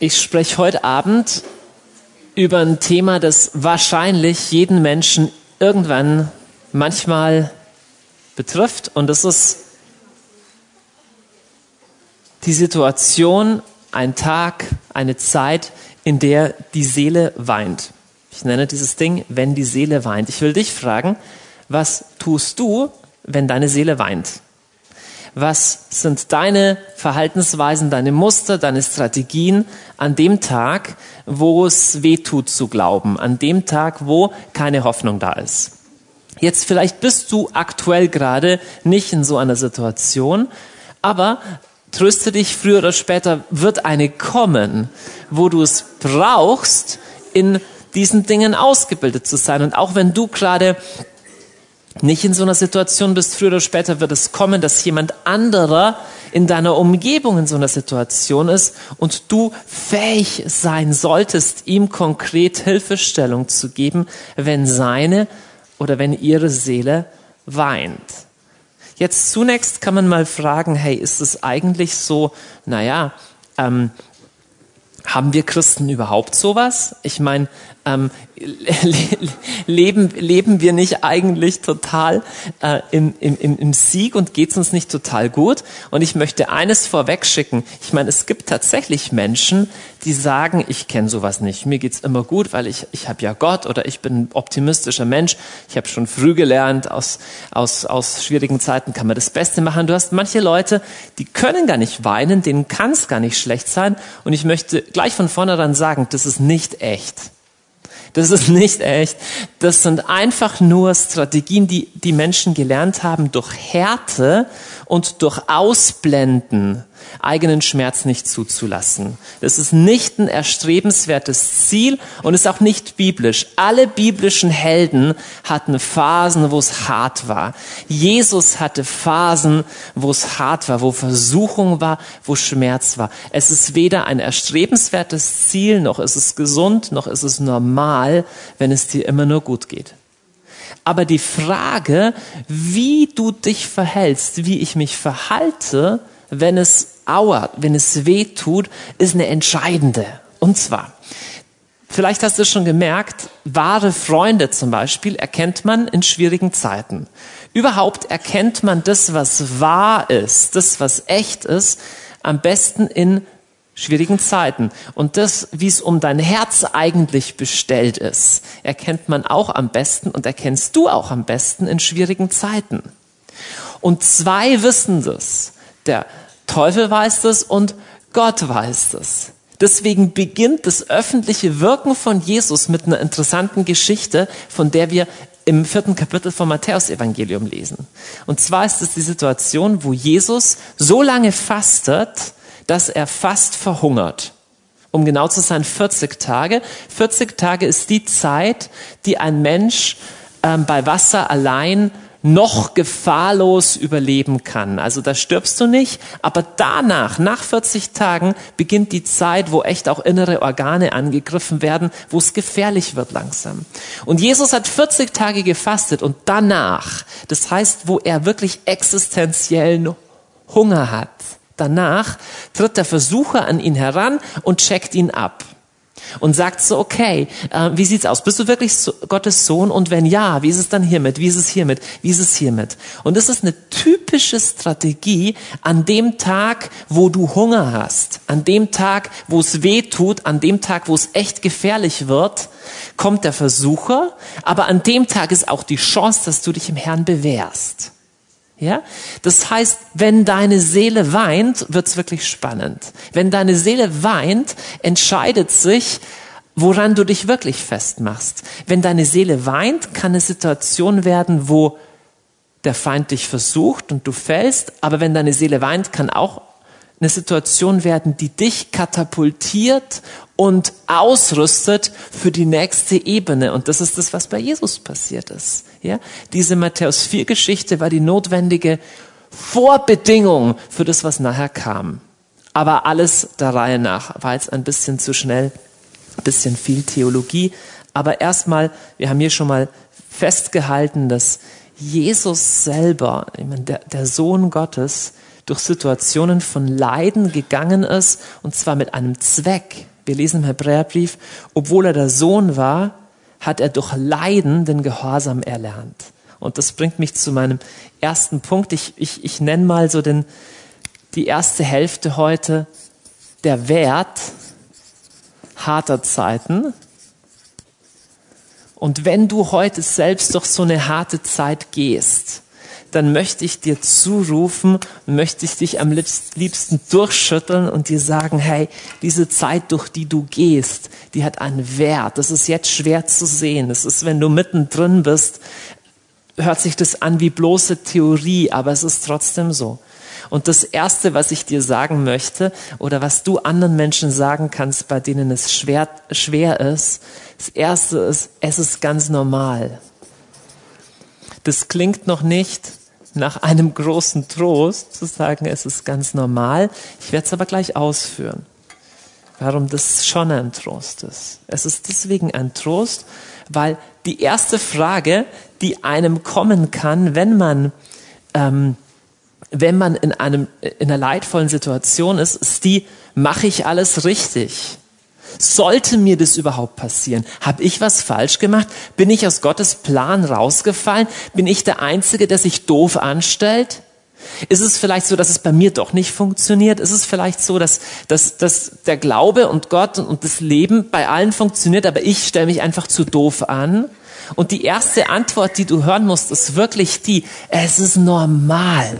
Ich spreche heute Abend über ein Thema, das wahrscheinlich jeden Menschen irgendwann manchmal betrifft. Und das ist die Situation, ein Tag, eine Zeit, in der die Seele weint. Ich nenne dieses Ding, wenn die Seele weint. Ich will dich fragen, was tust du, wenn deine Seele weint? Was sind deine Verhaltensweisen, deine Muster, deine Strategien an dem Tag, wo es weh tut zu glauben, an dem Tag, wo keine Hoffnung da ist? Jetzt vielleicht bist du aktuell gerade nicht in so einer Situation, aber tröste dich, früher oder später wird eine kommen, wo du es brauchst, in diesen Dingen ausgebildet zu sein. Und auch wenn du gerade nicht in so einer Situation bist, früher oder später wird es kommen, dass jemand anderer in deiner Umgebung in so einer Situation ist und du fähig sein solltest, ihm konkret Hilfestellung zu geben, wenn seine oder wenn ihre Seele weint. Jetzt zunächst kann man mal fragen, hey, ist es eigentlich so, naja, ähm, haben wir Christen überhaupt sowas? Ich meine, ähm, leben, leben wir nicht eigentlich total äh, im, im, im Sieg und geht's uns nicht total gut? Und ich möchte eines vorweg schicken. Ich meine, es gibt tatsächlich Menschen, die sagen, ich kenne sowas nicht. Mir geht's immer gut, weil ich, ich habe ja Gott oder ich bin ein optimistischer Mensch. Ich habe schon früh gelernt, aus, aus, aus schwierigen Zeiten kann man das Beste machen. Du hast manche Leute, die können gar nicht weinen, denen kann es gar nicht schlecht sein. Und ich möchte gleich von vornherein sagen, das ist nicht echt. Das ist nicht echt. Das sind einfach nur Strategien, die die Menschen gelernt haben durch Härte und durch Ausblenden eigenen Schmerz nicht zuzulassen. Das ist nicht ein erstrebenswertes Ziel und ist auch nicht biblisch. Alle biblischen Helden hatten Phasen, wo es hart war. Jesus hatte Phasen, wo es hart war, wo Versuchung war, wo Schmerz war. Es ist weder ein erstrebenswertes Ziel, noch ist es gesund, noch ist es normal, wenn es dir immer nur gut geht. Aber die Frage, wie du dich verhältst, wie ich mich verhalte, wenn es auert, wenn es weh tut, ist eine entscheidende. Und zwar, vielleicht hast du schon gemerkt, wahre Freunde zum Beispiel erkennt man in schwierigen Zeiten. Überhaupt erkennt man das, was wahr ist, das, was echt ist, am besten in schwierigen Zeiten. Und das, wie es um dein Herz eigentlich bestellt ist, erkennt man auch am besten und erkennst du auch am besten in schwierigen Zeiten. Und zwei wissen das. Der Teufel weiß das und Gott weiß das. Deswegen beginnt das öffentliche Wirken von Jesus mit einer interessanten Geschichte, von der wir im vierten Kapitel vom Matthäus-Evangelium lesen. Und zwar ist es die Situation, wo Jesus so lange fastet, dass er fast verhungert. Um genau zu sein, 40 Tage. 40 Tage ist die Zeit, die ein Mensch ähm, bei Wasser allein noch gefahrlos überleben kann. Also da stirbst du nicht, aber danach, nach 40 Tagen, beginnt die Zeit, wo echt auch innere Organe angegriffen werden, wo es gefährlich wird langsam. Und Jesus hat 40 Tage gefastet und danach, das heißt, wo er wirklich existenziellen Hunger hat, danach tritt der Versucher an ihn heran und checkt ihn ab und sagt so, okay, äh, wie sieht's aus? Bist du wirklich so, Gottes Sohn? Und wenn ja, wie ist es dann hiermit? Wie ist es hiermit? Wie ist es hiermit? Und das ist eine typische Strategie an dem Tag, wo du Hunger hast, an dem Tag, wo es weh tut, an dem Tag, wo es echt gefährlich wird, kommt der Versucher, aber an dem Tag ist auch die Chance, dass du dich im Herrn bewährst. Ja? Das heißt, wenn deine Seele weint, wird's wirklich spannend. Wenn deine Seele weint, entscheidet sich, woran du dich wirklich festmachst. Wenn deine Seele weint, kann eine Situation werden, wo der Feind dich versucht und du fällst, aber wenn deine Seele weint, kann auch eine Situation werden, die dich katapultiert und ausrüstet für die nächste Ebene. Und das ist das, was bei Jesus passiert ist. Ja? Diese Matthäus 4 Geschichte war die notwendige Vorbedingung für das, was nachher kam. Aber alles der Reihe nach war jetzt ein bisschen zu schnell, ein bisschen viel Theologie. Aber erstmal, wir haben hier schon mal festgehalten, dass Jesus selber, ich meine, der, der Sohn Gottes, durch Situationen von Leiden gegangen ist, und zwar mit einem Zweck. Wir lesen im Hebräerbrief, obwohl er der Sohn war, hat er durch Leiden den Gehorsam erlernt. Und das bringt mich zu meinem ersten Punkt. Ich, ich, ich nenne mal so den, die erste Hälfte heute, der Wert harter Zeiten. Und wenn du heute selbst durch so eine harte Zeit gehst, dann möchte ich dir zurufen, möchte ich dich am liebsten durchschütteln und dir sagen, hey, diese Zeit, durch die du gehst, die hat einen Wert. Das ist jetzt schwer zu sehen. Das ist, wenn du mittendrin bist, hört sich das an wie bloße Theorie, aber es ist trotzdem so. Und das Erste, was ich dir sagen möchte oder was du anderen Menschen sagen kannst, bei denen es schwer, schwer ist, das Erste ist, es ist ganz normal. Das klingt noch nicht nach einem großen Trost zu sagen, es ist ganz normal. Ich werde es aber gleich ausführen, warum das schon ein Trost ist. Es ist deswegen ein Trost, weil die erste Frage, die einem kommen kann, wenn man ähm, wenn man in, einem, in einer leidvollen Situation ist, ist die, mache ich alles richtig? Sollte mir das überhaupt passieren? Habe ich was falsch gemacht? Bin ich aus Gottes Plan rausgefallen? Bin ich der Einzige, der sich doof anstellt? Ist es vielleicht so, dass es bei mir doch nicht funktioniert? Ist es vielleicht so, dass, dass, dass der Glaube und Gott und das Leben bei allen funktioniert, aber ich stelle mich einfach zu doof an? Und die erste Antwort, die du hören musst, ist wirklich die, es ist normal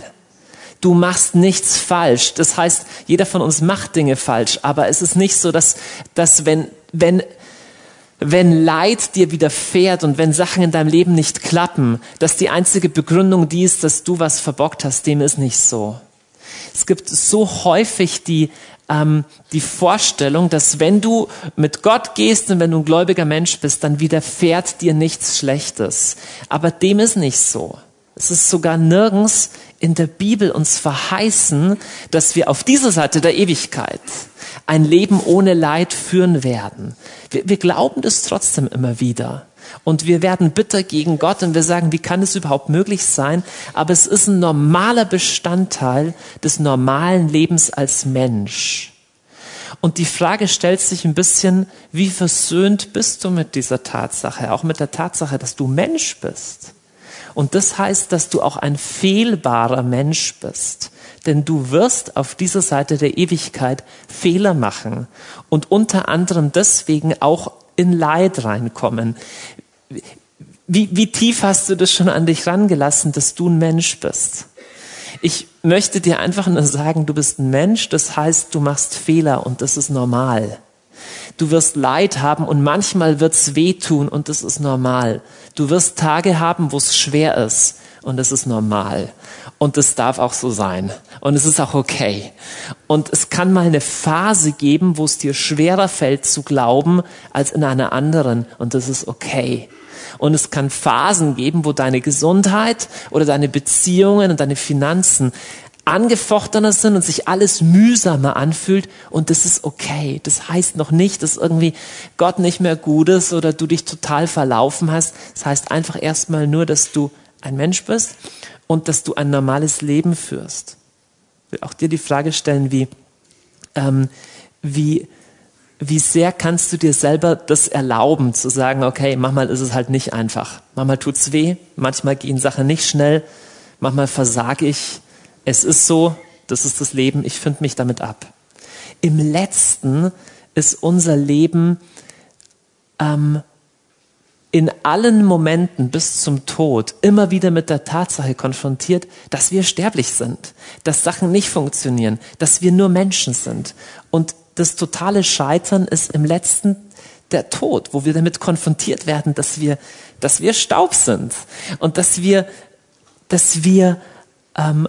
du machst nichts falsch. Das heißt, jeder von uns macht Dinge falsch, aber es ist nicht so, dass, dass wenn, wenn, wenn Leid dir widerfährt und wenn Sachen in deinem Leben nicht klappen, dass die einzige Begründung die ist, dass du was verbockt hast, dem ist nicht so. Es gibt so häufig die, ähm, die Vorstellung, dass wenn du mit Gott gehst und wenn du ein gläubiger Mensch bist, dann widerfährt dir nichts Schlechtes. Aber dem ist nicht so. Es ist sogar nirgends in der Bibel uns verheißen, dass wir auf dieser Seite der Ewigkeit ein Leben ohne Leid führen werden. Wir, wir, glauben das trotzdem immer wieder. Und wir werden bitter gegen Gott und wir sagen, wie kann es überhaupt möglich sein? Aber es ist ein normaler Bestandteil des normalen Lebens als Mensch. Und die Frage stellt sich ein bisschen, wie versöhnt bist du mit dieser Tatsache, auch mit der Tatsache, dass du Mensch bist? Und das heißt, dass du auch ein fehlbarer Mensch bist. Denn du wirst auf dieser Seite der Ewigkeit Fehler machen und unter anderem deswegen auch in Leid reinkommen. Wie, wie tief hast du das schon an dich rangelassen, dass du ein Mensch bist? Ich möchte dir einfach nur sagen, du bist ein Mensch, das heißt, du machst Fehler und das ist normal. Du wirst Leid haben und manchmal wird's wehtun und das ist normal. Du wirst Tage haben, wo es schwer ist und das ist normal. Und es darf auch so sein. Und es ist auch okay. Und es kann mal eine Phase geben, wo es dir schwerer fällt zu glauben als in einer anderen. Und das ist okay. Und es kann Phasen geben, wo deine Gesundheit oder deine Beziehungen und deine Finanzen angefochtener sind und sich alles mühsamer anfühlt und das ist okay. Das heißt noch nicht, dass irgendwie Gott nicht mehr gut ist oder du dich total verlaufen hast. Das heißt einfach erstmal nur, dass du ein Mensch bist und dass du ein normales Leben führst. Ich will auch dir die Frage stellen, wie, ähm, wie, wie sehr kannst du dir selber das erlauben, zu sagen, okay, manchmal ist es halt nicht einfach. Manchmal tut's weh, manchmal gehen Sachen nicht schnell, manchmal versage ich, es ist so, das ist das Leben, ich finde mich damit ab. Im letzten ist unser Leben ähm, in allen Momenten bis zum Tod immer wieder mit der Tatsache konfrontiert, dass wir sterblich sind, dass Sachen nicht funktionieren, dass wir nur Menschen sind. Und das totale Scheitern ist im letzten der Tod, wo wir damit konfrontiert werden, dass wir, dass wir Staub sind und dass wir, dass wir ähm,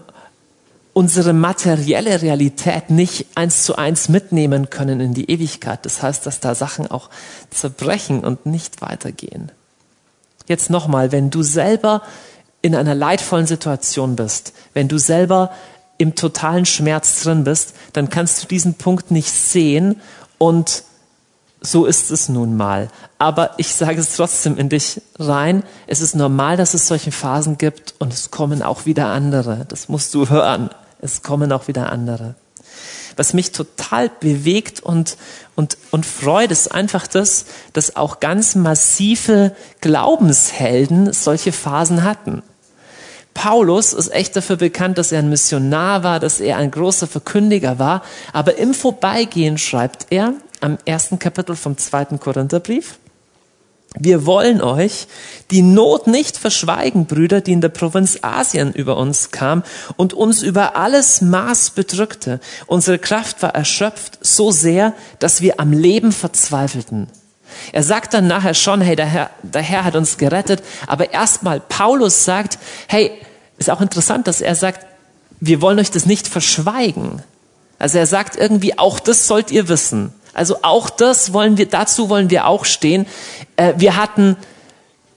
unsere materielle Realität nicht eins zu eins mitnehmen können in die Ewigkeit. Das heißt, dass da Sachen auch zerbrechen und nicht weitergehen. Jetzt nochmal, wenn du selber in einer leidvollen Situation bist, wenn du selber im totalen Schmerz drin bist, dann kannst du diesen Punkt nicht sehen und so ist es nun mal. Aber ich sage es trotzdem in dich rein. Es ist normal, dass es solche Phasen gibt und es kommen auch wieder andere. Das musst du hören. Es kommen auch wieder andere. Was mich total bewegt und, und, und freut, ist einfach das, dass auch ganz massive Glaubenshelden solche Phasen hatten. Paulus ist echt dafür bekannt, dass er ein Missionar war, dass er ein großer Verkündiger war. Aber im Vorbeigehen schreibt er am ersten Kapitel vom zweiten Korintherbrief, wir wollen euch die Not nicht verschweigen, Brüder, die in der Provinz Asien über uns kam und uns über alles Maß bedrückte. Unsere Kraft war erschöpft so sehr, dass wir am Leben verzweifelten. Er sagt dann nachher schon, hey, der Herr, der Herr hat uns gerettet. Aber erstmal Paulus sagt, hey, ist auch interessant, dass er sagt, wir wollen euch das nicht verschweigen. Also er sagt irgendwie, auch das sollt ihr wissen. Also auch das wollen wir, dazu wollen wir auch stehen. Äh, wir hatten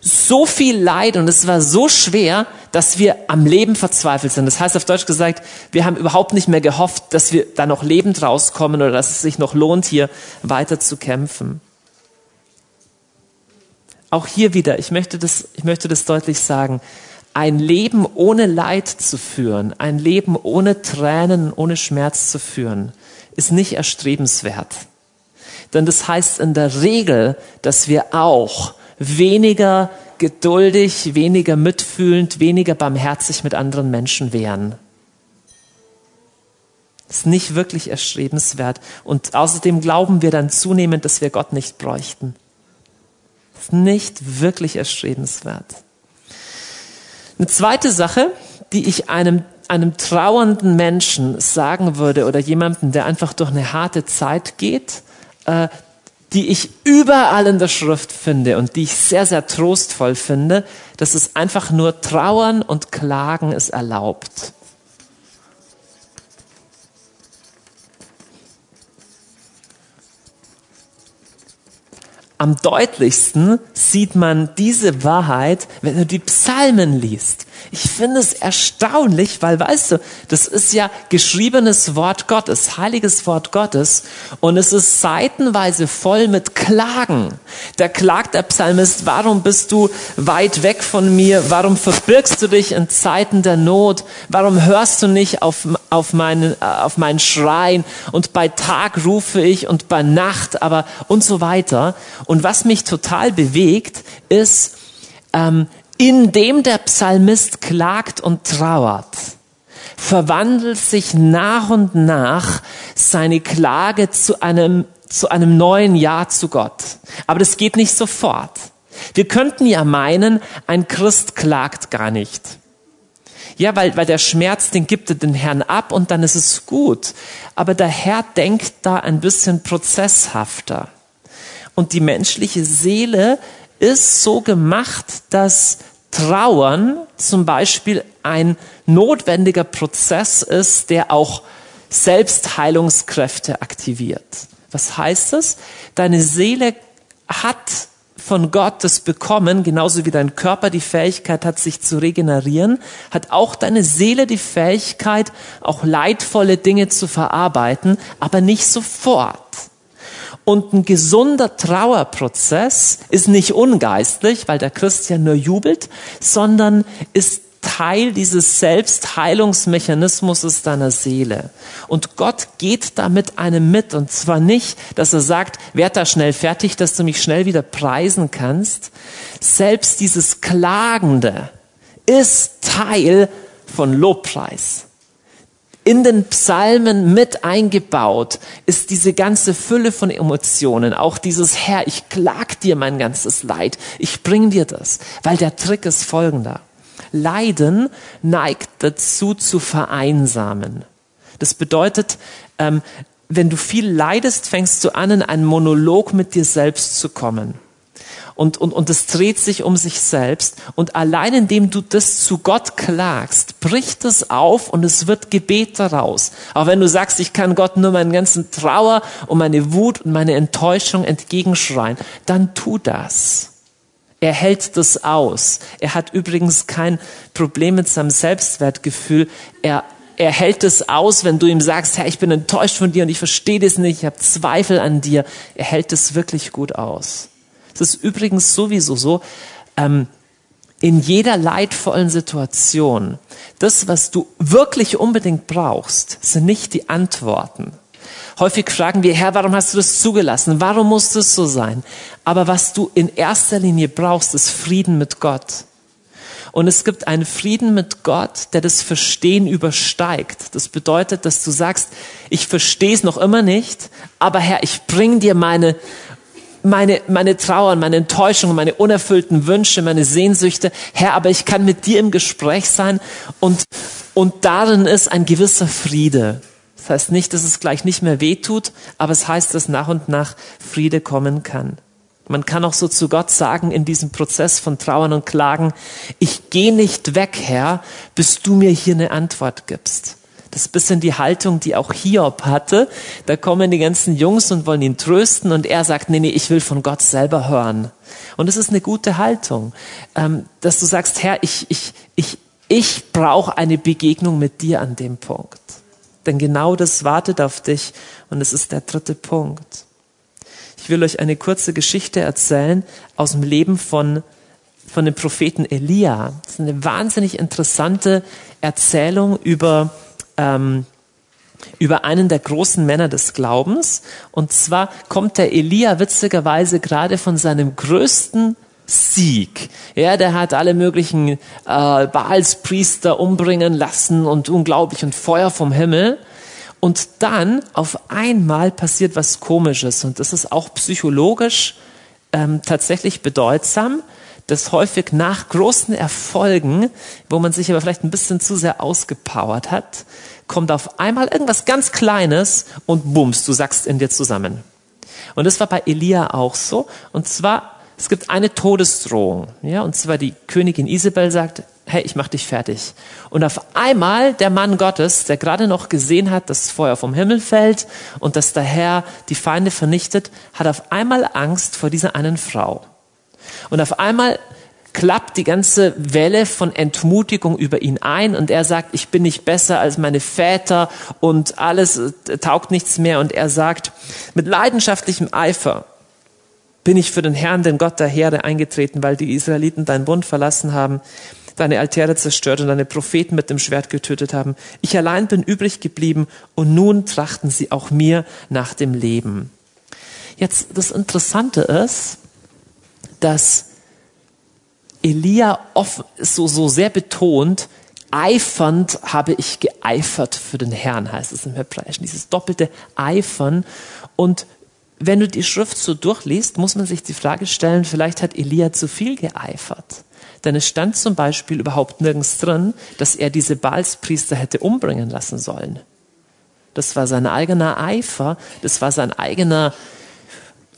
so viel Leid und es war so schwer, dass wir am Leben verzweifelt sind. Das heißt auf Deutsch gesagt, wir haben überhaupt nicht mehr gehofft, dass wir da noch lebend rauskommen oder dass es sich noch lohnt, hier weiter zu kämpfen. Auch hier wieder, ich möchte das, ich möchte das deutlich sagen, ein Leben ohne Leid zu führen, ein Leben ohne Tränen, ohne Schmerz zu führen, ist nicht erstrebenswert. Denn das heißt in der Regel, dass wir auch weniger geduldig, weniger mitfühlend, weniger barmherzig mit anderen Menschen wären. Das ist nicht wirklich erstrebenswert. Und außerdem glauben wir dann zunehmend, dass wir Gott nicht bräuchten. Das ist nicht wirklich erstrebenswert. Eine zweite Sache, die ich einem, einem trauernden Menschen sagen würde oder jemandem, der einfach durch eine harte Zeit geht, äh, die ich überall in der Schrift finde und die ich sehr, sehr trostvoll finde, dass es einfach nur Trauern und Klagen ist erlaubt. Am deutlichsten sieht man diese Wahrheit, wenn du die Psalmen liest. Ich finde es erstaunlich, weil weißt du, das ist ja geschriebenes Wort Gottes, heiliges Wort Gottes und es ist seitenweise voll mit Klagen. Da klagt der Psalmist, warum bist du weit weg von mir? Warum verbirgst du dich in Zeiten der Not? Warum hörst du nicht auf, auf, meinen, äh, auf meinen Schreien? Und bei Tag rufe ich und bei Nacht, aber und so weiter. Und was mich total bewegt, ist, ähm, indem der Psalmist klagt und trauert, verwandelt sich nach und nach seine Klage zu einem, zu einem neuen Ja zu Gott. Aber das geht nicht sofort. Wir könnten ja meinen, ein Christ klagt gar nicht. Ja, weil, weil der Schmerz, den gibt er den Herrn ab und dann ist es gut. Aber der Herr denkt da ein bisschen prozesshafter. Und die menschliche Seele ist so gemacht, dass Trauern zum Beispiel ein notwendiger Prozess ist, der auch Selbstheilungskräfte aktiviert. Was heißt das? Deine Seele hat von Gott das bekommen, genauso wie dein Körper die Fähigkeit hat, sich zu regenerieren, hat auch deine Seele die Fähigkeit, auch leidvolle Dinge zu verarbeiten, aber nicht sofort. Und ein gesunder Trauerprozess ist nicht ungeistlich, weil der Christ ja nur jubelt, sondern ist Teil dieses Selbstheilungsmechanismus deiner Seele. Und Gott geht da mit einem mit. Und zwar nicht, dass er sagt, werd da schnell fertig, dass du mich schnell wieder preisen kannst. Selbst dieses Klagende ist Teil von Lobpreis in den Psalmen mit eingebaut ist diese ganze Fülle von Emotionen, auch dieses Herr, ich klag dir mein ganzes Leid, ich bring dir das, weil der Trick ist folgender. Leiden neigt dazu zu vereinsamen. Das bedeutet, ähm, wenn du viel leidest, fängst du an, in einen Monolog mit dir selbst zu kommen und, und, und es dreht sich um sich selbst. Und allein indem du das zu Gott klagst, bricht es auf und es wird Gebet daraus. Auch wenn du sagst, ich kann Gott nur meinen ganzen Trauer und meine Wut und meine Enttäuschung entgegenschreien, dann tu das. Er hält das aus. Er hat übrigens kein Problem mit seinem Selbstwertgefühl. Er er hält es aus, wenn du ihm sagst, Herr, ich bin enttäuscht von dir und ich verstehe das nicht, ich habe Zweifel an dir. Er hält es wirklich gut aus. Es ist übrigens sowieso so, ähm, in jeder leidvollen Situation, das, was du wirklich unbedingt brauchst, sind nicht die Antworten. Häufig fragen wir, Herr, warum hast du das zugelassen? Warum muss das so sein? Aber was du in erster Linie brauchst, ist Frieden mit Gott. Und es gibt einen Frieden mit Gott, der das Verstehen übersteigt. Das bedeutet, dass du sagst, ich verstehe es noch immer nicht, aber Herr, ich bring dir meine, meine, meine Trauer, meine Enttäuschung, meine unerfüllten Wünsche, meine Sehnsüchte. Herr, aber ich kann mit dir im Gespräch sein und, und darin ist ein gewisser Friede. Das heißt nicht, dass es gleich nicht mehr weh tut, aber es heißt, dass nach und nach Friede kommen kann. Man kann auch so zu Gott sagen in diesem Prozess von Trauern und Klagen, ich gehe nicht weg, Herr, bis du mir hier eine Antwort gibst. Das ist ein bisschen die Haltung, die auch Hiob hatte. Da kommen die ganzen Jungs und wollen ihn trösten und er sagt, nee, nee, ich will von Gott selber hören. Und das ist eine gute Haltung, ähm, dass du sagst, Herr, ich, ich, ich, ich brauche eine Begegnung mit dir an dem Punkt. Denn genau das wartet auf dich und es ist der dritte Punkt. Ich will euch eine kurze Geschichte erzählen aus dem Leben von, von dem Propheten Elia. Das ist eine wahnsinnig interessante Erzählung über ähm, über einen der großen Männer des Glaubens. Und zwar kommt der Elia witzigerweise gerade von seinem größten Sieg. Ja, der hat alle möglichen äh, Baalspriester umbringen lassen und unglaublich und Feuer vom Himmel. Und dann auf einmal passiert was Komisches und das ist auch psychologisch ähm, tatsächlich bedeutsam dass häufig nach großen Erfolgen, wo man sich aber vielleicht ein bisschen zu sehr ausgepowert hat, kommt auf einmal irgendwas ganz Kleines und bums, du sagst in dir zusammen. Und das war bei Elia auch so. Und zwar, es gibt eine Todesdrohung. Ja, und zwar die Königin Isabel sagt, hey, ich mach dich fertig. Und auf einmal der Mann Gottes, der gerade noch gesehen hat, dass Feuer vom Himmel fällt und dass der Herr die Feinde vernichtet, hat auf einmal Angst vor dieser einen Frau. Und auf einmal klappt die ganze Welle von Entmutigung über ihn ein und er sagt, ich bin nicht besser als meine Väter und alles äh, taugt nichts mehr und er sagt, mit leidenschaftlichem Eifer bin ich für den Herrn, den Gott der Heere eingetreten, weil die Israeliten deinen Bund verlassen haben, deine Altäre zerstört und deine Propheten mit dem Schwert getötet haben. Ich allein bin übrig geblieben und nun trachten sie auch mir nach dem Leben. Jetzt, das Interessante ist, dass Elia oft, so, so sehr betont, eifernd habe ich geeifert für den Herrn, heißt es im Hebräischen. Dieses doppelte Eifern. Und wenn du die Schrift so durchliest, muss man sich die Frage stellen, vielleicht hat Elia zu viel geeifert. Denn es stand zum Beispiel überhaupt nirgends drin, dass er diese Baalspriester hätte umbringen lassen sollen. Das war sein eigener Eifer, das war sein eigener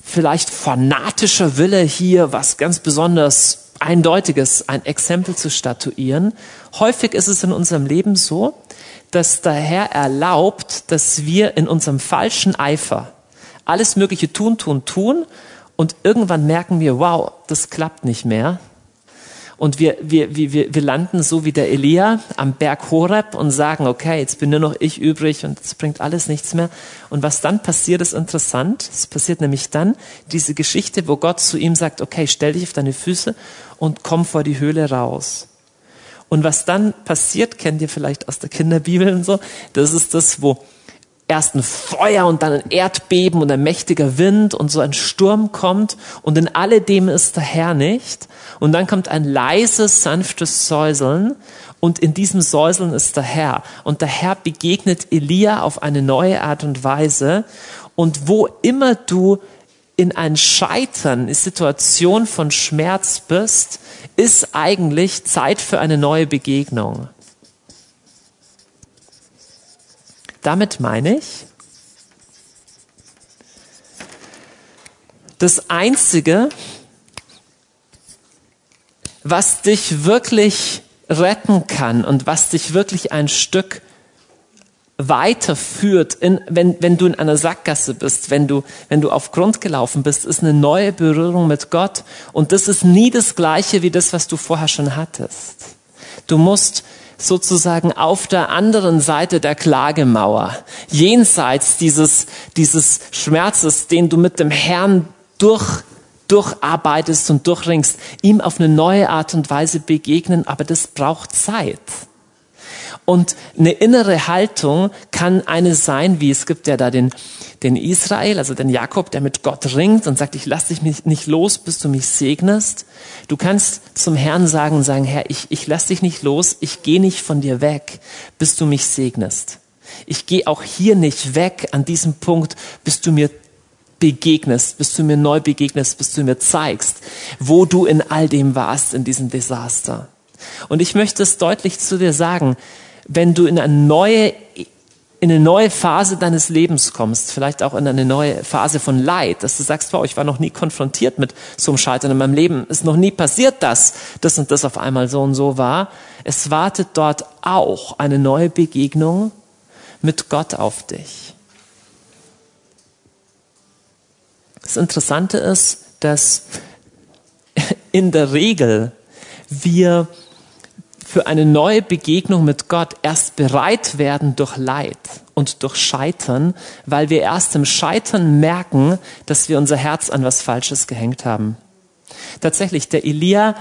vielleicht fanatischer Wille hier, was ganz besonders Eindeutiges, ein Exempel zu statuieren. Häufig ist es in unserem Leben so, dass der Herr erlaubt, dass wir in unserem falschen Eifer alles Mögliche tun, tun, tun und irgendwann merken wir, wow, das klappt nicht mehr. Und wir, wir, wir, wir landen so wie der Elia am Berg Horeb und sagen, okay, jetzt bin nur noch ich übrig und es bringt alles nichts mehr. Und was dann passiert, ist interessant. Es passiert nämlich dann diese Geschichte, wo Gott zu ihm sagt, okay, stell dich auf deine Füße und komm vor die Höhle raus. Und was dann passiert, kennt ihr vielleicht aus der Kinderbibel und so, das ist das, wo erst ein Feuer und dann ein Erdbeben und ein mächtiger Wind und so ein Sturm kommt und in alledem ist der Herr nicht. Und dann kommt ein leises, sanftes Säuseln und in diesem Säuseln ist der Herr. Und der Herr begegnet Elia auf eine neue Art und Weise. Und wo immer du in ein Scheitern, in Situation von Schmerz bist, ist eigentlich Zeit für eine neue Begegnung. Damit meine ich, das Einzige, was dich wirklich retten kann und was dich wirklich ein Stück weiterführt, in, wenn, wenn du in einer Sackgasse bist, wenn du, wenn du auf Grund gelaufen bist, ist eine neue Berührung mit Gott. Und das ist nie das Gleiche wie das, was du vorher schon hattest. Du musst sozusagen auf der anderen Seite der Klagemauer, jenseits dieses, dieses Schmerzes, den du mit dem Herrn durch, durcharbeitest und durchringst, ihm auf eine neue Art und Weise begegnen, aber das braucht Zeit. Und eine innere Haltung kann eine sein, wie es gibt ja da den, den Israel, also den Jakob, der mit Gott ringt und sagt, ich lass dich nicht los, bis du mich segnest. Du kannst zum Herrn sagen sagen, Herr, ich, ich lass dich nicht los, ich gehe nicht von dir weg, bis du mich segnest. Ich gehe auch hier nicht weg an diesem Punkt, bis du mir begegnest, bis du mir neu begegnest, bis du mir zeigst, wo du in all dem warst, in diesem Desaster. Und ich möchte es deutlich zu dir sagen, wenn du in eine neue, in eine neue Phase deines Lebens kommst, vielleicht auch in eine neue Phase von Leid, dass du sagst, wow, ich war noch nie konfrontiert mit so einem Scheitern in meinem Leben, ist noch nie passiert, dass das und das auf einmal so und so war. Es wartet dort auch eine neue Begegnung mit Gott auf dich. Das Interessante ist, dass in der Regel wir für eine neue Begegnung mit Gott erst bereit werden durch Leid und durch Scheitern, weil wir erst im Scheitern merken, dass wir unser Herz an was Falsches gehängt haben. Tatsächlich, der Elia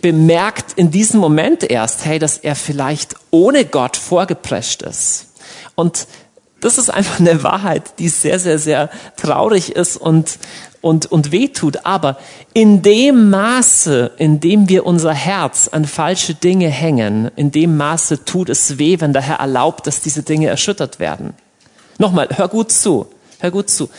bemerkt in diesem Moment erst, hey, dass er vielleicht ohne Gott vorgeprescht ist. Und das ist einfach eine Wahrheit, die sehr, sehr, sehr traurig ist und, und, und wehtut. Aber in dem Maße, in dem wir unser Herz an falsche Dinge hängen, in dem Maße tut es weh, wenn der Herr erlaubt, dass diese Dinge erschüttert werden. Nochmal, hör gut zu, hör gut zu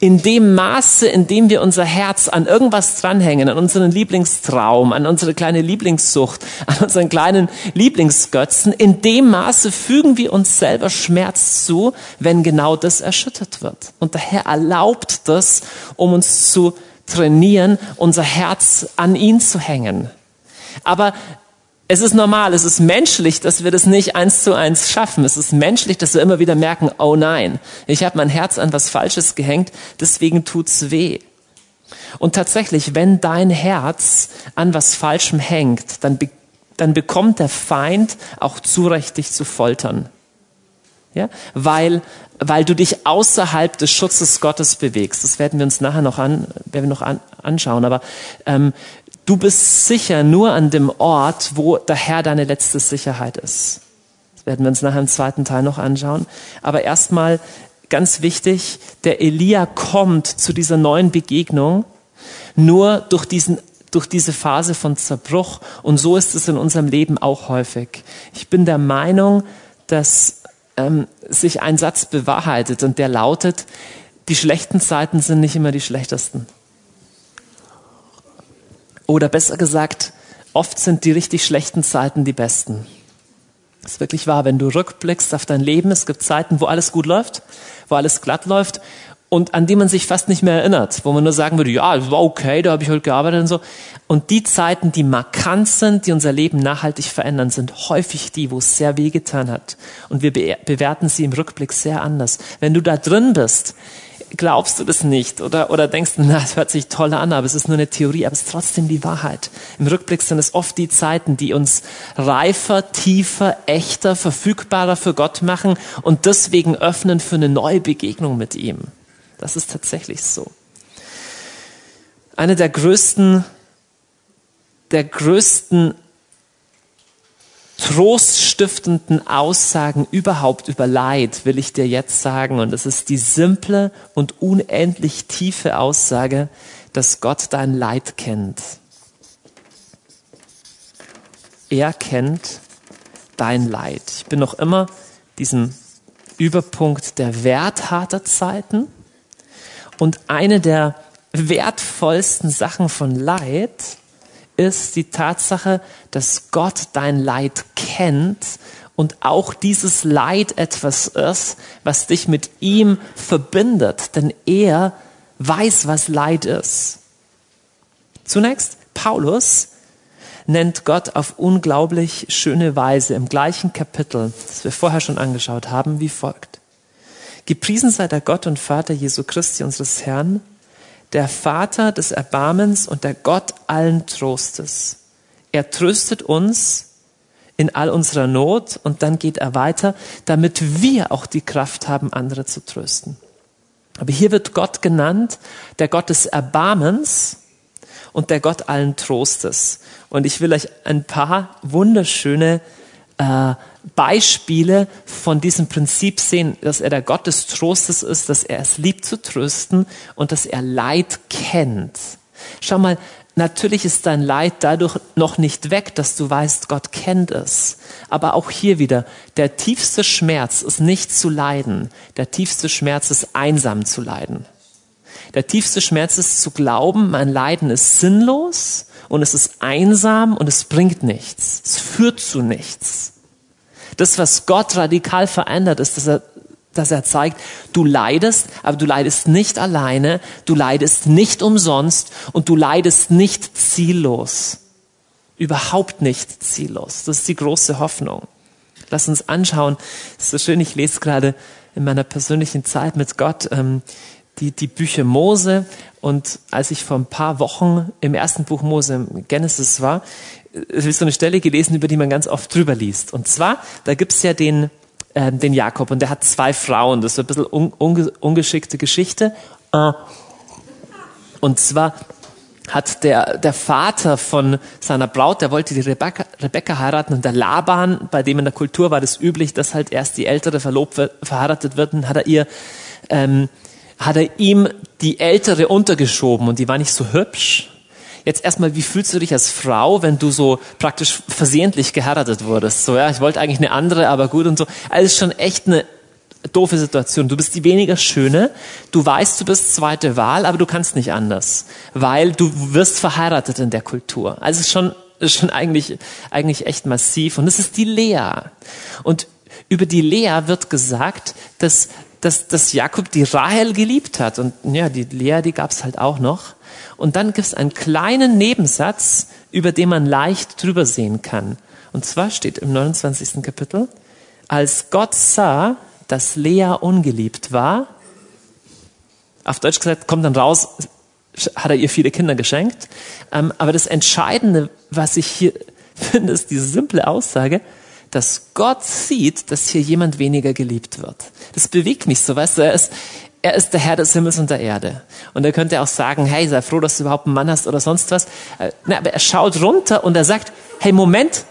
in dem Maße, in dem wir unser Herz an irgendwas dranhängen, an unseren Lieblingstraum, an unsere kleine Lieblingssucht, an unseren kleinen Lieblingsgötzen, in dem Maße fügen wir uns selber Schmerz zu, wenn genau das erschüttert wird. Und der Herr erlaubt das, um uns zu trainieren, unser Herz an ihn zu hängen. Aber es ist normal, es ist menschlich, dass wir das nicht eins zu eins schaffen. Es ist menschlich, dass wir immer wieder merken, oh nein, ich habe mein Herz an was Falsches gehängt, deswegen tut's weh. Und tatsächlich, wenn dein Herz an was Falschem hängt, dann, be dann bekommt der Feind auch Zurecht, dich zu foltern. Ja? Weil, weil du dich außerhalb des Schutzes Gottes bewegst. Das werden wir uns nachher noch, an, werden wir noch an, anschauen. Aber ähm, Du bist sicher nur an dem Ort, wo der Herr deine letzte Sicherheit ist. Das werden wir uns nachher im zweiten Teil noch anschauen. Aber erstmal ganz wichtig, der Elia kommt zu dieser neuen Begegnung nur durch diesen durch diese Phase von Zerbruch. Und so ist es in unserem Leben auch häufig. Ich bin der Meinung, dass ähm, sich ein Satz bewahrheitet und der lautet, die schlechten Zeiten sind nicht immer die schlechtesten. Oder besser gesagt, oft sind die richtig schlechten Zeiten die besten. Das ist wirklich wahr, wenn du rückblickst auf dein Leben, es gibt Zeiten, wo alles gut läuft, wo alles glatt läuft und an die man sich fast nicht mehr erinnert, wo man nur sagen würde, ja, war okay, da habe ich heute gearbeitet und so. Und die Zeiten, die markant sind, die unser Leben nachhaltig verändern, sind häufig die, wo es sehr wehgetan hat. Und wir bewerten sie im Rückblick sehr anders. Wenn du da drin bist, glaubst du das nicht oder, oder denkst, na, es hört sich toll an, aber es ist nur eine Theorie, aber es ist trotzdem die Wahrheit. Im Rückblick sind es oft die Zeiten, die uns reifer, tiefer, echter, verfügbarer für Gott machen und deswegen öffnen für eine neue Begegnung mit ihm. Das ist tatsächlich so. Eine der größten, der größten troststiftenden Aussagen überhaupt über Leid will ich dir jetzt sagen. Und es ist die simple und unendlich tiefe Aussage, dass Gott dein Leid kennt. Er kennt dein Leid. Ich bin noch immer diesem Überpunkt der Wert harter Zeiten. Und eine der wertvollsten Sachen von Leid ist die Tatsache, dass Gott dein Leid kennt und auch dieses Leid etwas ist, was dich mit ihm verbindet, denn er weiß, was Leid ist. Zunächst, Paulus nennt Gott auf unglaublich schöne Weise im gleichen Kapitel, das wir vorher schon angeschaut haben, wie folgt. Gepriesen sei der Gott und Vater Jesu Christi unseres Herrn, der Vater des Erbarmens und der Gott allen Trostes. Er tröstet uns in all unserer Not und dann geht er weiter, damit wir auch die Kraft haben, andere zu trösten. Aber hier wird Gott genannt, der Gott des Erbarmens und der Gott allen Trostes. Und ich will euch ein paar wunderschöne äh, Beispiele von diesem Prinzip sehen, dass er der Gott des Trostes ist, dass er es liebt zu trösten und dass er Leid kennt. Schau mal, natürlich ist dein Leid dadurch noch nicht weg, dass du weißt, Gott kennt es. Aber auch hier wieder, der tiefste Schmerz ist nicht zu leiden. Der tiefste Schmerz ist einsam zu leiden. Der tiefste Schmerz ist zu glauben, mein Leiden ist sinnlos und es ist einsam und es bringt nichts. Es führt zu nichts. Das, was Gott radikal verändert, ist, dass er, dass er zeigt, du leidest, aber du leidest nicht alleine, du leidest nicht umsonst und du leidest nicht ziellos. Überhaupt nicht ziellos. Das ist die große Hoffnung. Lass uns anschauen. Es ist so schön, ich lese gerade in meiner persönlichen Zeit mit Gott ähm, die, die Bücher Mose. Und als ich vor ein paar Wochen im ersten Buch Mose, Genesis war, es ist so eine Stelle gelesen, über die man ganz oft drüber liest. Und zwar, da gibt's ja den, äh, den Jakob und der hat zwei Frauen. Das ist ein bisschen un, unge, ungeschickte Geschichte. Äh, und zwar hat der, der Vater von seiner Braut, der wollte die Rebecca, Rebecca heiraten und der Laban, bei dem in der Kultur war das üblich, dass halt erst die ältere verlobt wird, verheiratet wird, und hat er ihr, ähm, hat er ihm die ältere untergeschoben und die war nicht so hübsch Jetzt erstmal, wie fühlst du dich als Frau, wenn du so praktisch versehentlich geheiratet wurdest? So, ja, ich wollte eigentlich eine andere, aber gut und so. Also schon echt eine doofe Situation. Du bist die weniger schöne, du weißt, du bist zweite Wahl, aber du kannst nicht anders, weil du wirst verheiratet in der Kultur. Also schon schon eigentlich eigentlich echt massiv und das ist die Lea. Und über die Lea wird gesagt, dass dass, dass Jakob die Rahel geliebt hat und ja, die Lea, die gab's halt auch noch. Und dann gibt es einen kleinen Nebensatz, über den man leicht drüber sehen kann. Und zwar steht im 29. Kapitel, als Gott sah, dass Lea ungeliebt war, auf Deutsch gesagt, kommt dann raus, hat er ihr viele Kinder geschenkt. Ähm, aber das Entscheidende, was ich hier finde, ist diese simple Aussage, dass Gott sieht, dass hier jemand weniger geliebt wird. Das bewegt mich so, weißt du, er ist, er ist der Herr des Himmels und der Erde. Und er könnte auch sagen, hey, sei froh, dass du überhaupt einen Mann hast oder sonst was. Äh, aber er schaut runter und er sagt, hey, Moment,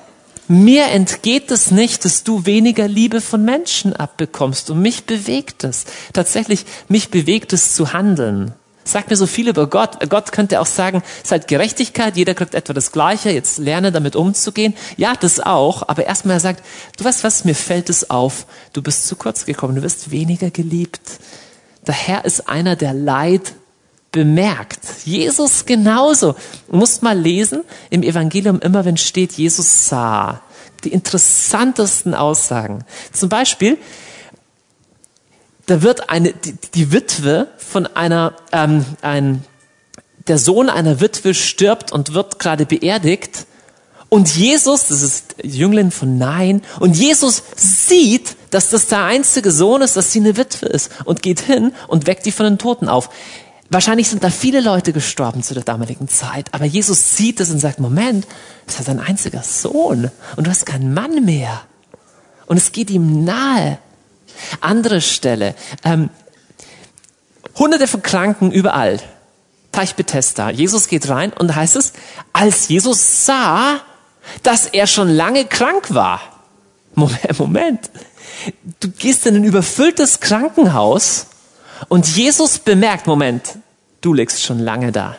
mir entgeht es nicht, dass du weniger Liebe von Menschen abbekommst. Und mich bewegt es. Tatsächlich, mich bewegt es zu handeln. Sagt mir so viel über Gott. Gott könnte auch sagen, es ist halt Gerechtigkeit, jeder kriegt etwa das Gleiche, jetzt lerne damit umzugehen. Ja, das auch, aber erstmal er sagt, du weißt was, mir fällt es auf, du bist zu kurz gekommen, du wirst weniger geliebt. Der Herr ist einer, der Leid bemerkt. Jesus genauso. Du musst mal lesen im Evangelium immer, wenn steht, Jesus sah. Die interessantesten Aussagen. Zum Beispiel, da wird eine, die, die Witwe von einer, ähm, ein, der Sohn einer Witwe stirbt und wird gerade beerdigt. Und Jesus, das ist Jüngling von Nein, und Jesus sieht, dass das der einzige Sohn ist, dass sie eine Witwe ist und geht hin und weckt die von den Toten auf. Wahrscheinlich sind da viele Leute gestorben zu der damaligen Zeit, aber Jesus sieht es und sagt, Moment, das ist dein einziger Sohn und du hast keinen Mann mehr. Und es geht ihm nahe. Andere Stelle, ähm, hunderte von Kranken überall. Teich Bethesda. Jesus geht rein und heißt es, als Jesus sah, dass er schon lange krank war. Moment, Moment. Du gehst in ein überfülltes Krankenhaus und Jesus bemerkt, Moment, du liegst schon lange da.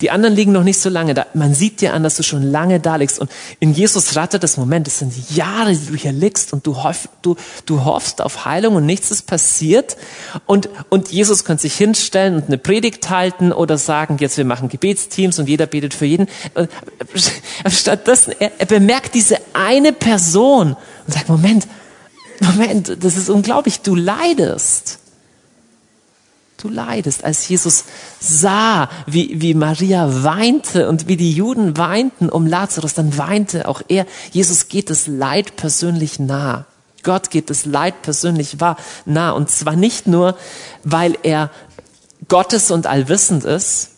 Die anderen liegen noch nicht so lange da. Man sieht dir an, dass du schon lange da liegst. Und in Jesus rattet das Moment. Es sind Jahre, die du hier liegst und du, hoff, du, du hoffst auf Heilung und nichts ist passiert. Und, und Jesus könnte sich hinstellen und eine Predigt halten oder sagen, jetzt wir machen Gebetsteams und jeder betet für jeden. Stattdessen, er, er bemerkt diese eine Person und sagt, Moment, Moment, das ist unglaublich, du leidest. Du leidest, als Jesus sah, wie, wie Maria weinte und wie die Juden weinten um Lazarus, dann weinte auch er. Jesus geht das Leid persönlich nah. Gott geht das Leid persönlich nah. Und zwar nicht nur, weil er Gottes und allwissend ist,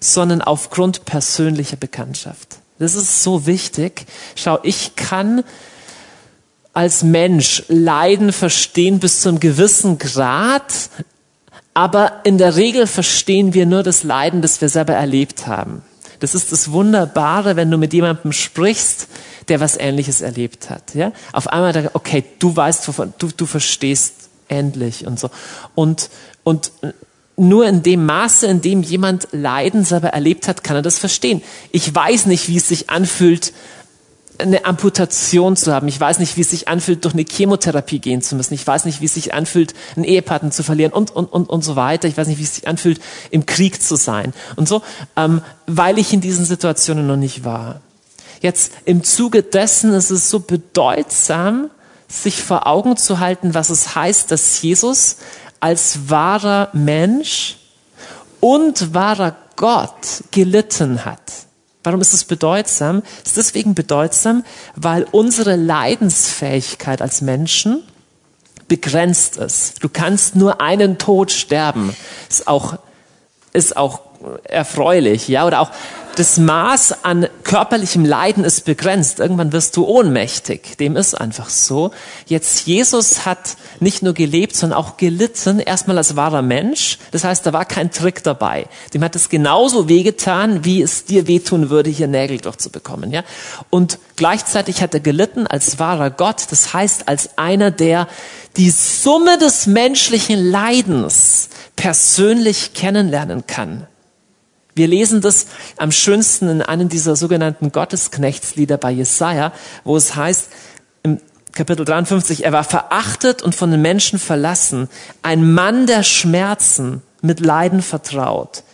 sondern aufgrund persönlicher Bekanntschaft. Das ist so wichtig. Schau, ich kann als Mensch Leiden verstehen bis zu einem gewissen Grad, Aber in der Regel verstehen wir nur das Leiden, das wir selber erlebt haben. Das ist das Wunderbare, wenn du mit jemandem sprichst, der was Ähnliches erlebt hat. Ja? Auf einmal, da, okay, du weißt, wovon, du, du verstehst endlich und so. Und, und nur in dem Maße, in dem jemand Leiden selber erlebt hat, kann er das verstehen. Ich weiß nicht, wie es sich anfühlt, eine Amputation zu haben. Ich weiß nicht, wie es sich anfühlt, durch eine Chemotherapie gehen zu müssen. Ich weiß nicht, wie es sich anfühlt, einen Ehepartner zu verlieren und, und, und, und so weiter. Ich weiß nicht, wie es sich anfühlt, im Krieg zu sein und so, ähm, weil ich in diesen Situationen noch nicht war. Jetzt im Zuge dessen ist es so bedeutsam, sich vor Augen zu halten, was es heißt, dass Jesus als wahrer Mensch und wahrer Gott gelitten hat. Warum ist es bedeutsam? Es ist deswegen bedeutsam, weil unsere Leidensfähigkeit als Menschen begrenzt ist. Du kannst nur einen Tod sterben. Ist auch, ist auch erfreulich, ja, oder auch das Maß an körperlichem Leiden ist begrenzt. Irgendwann wirst du ohnmächtig. Dem ist einfach so. Jetzt Jesus hat nicht nur gelebt, sondern auch gelitten, erstmal als wahrer Mensch. Das heißt, da war kein Trick dabei. Dem hat es genauso wehgetan, wie es dir wehtun würde, hier Nägel durchzubekommen, ja. Und gleichzeitig hat er gelitten als wahrer Gott. Das heißt, als einer, der die Summe des menschlichen Leidens persönlich kennenlernen kann. Wir lesen das am schönsten in einem dieser sogenannten Gottesknechtslieder bei Jesaja, wo es heißt, im Kapitel 53, er war verachtet und von den Menschen verlassen, ein Mann der Schmerzen, mit Leiden vertraut,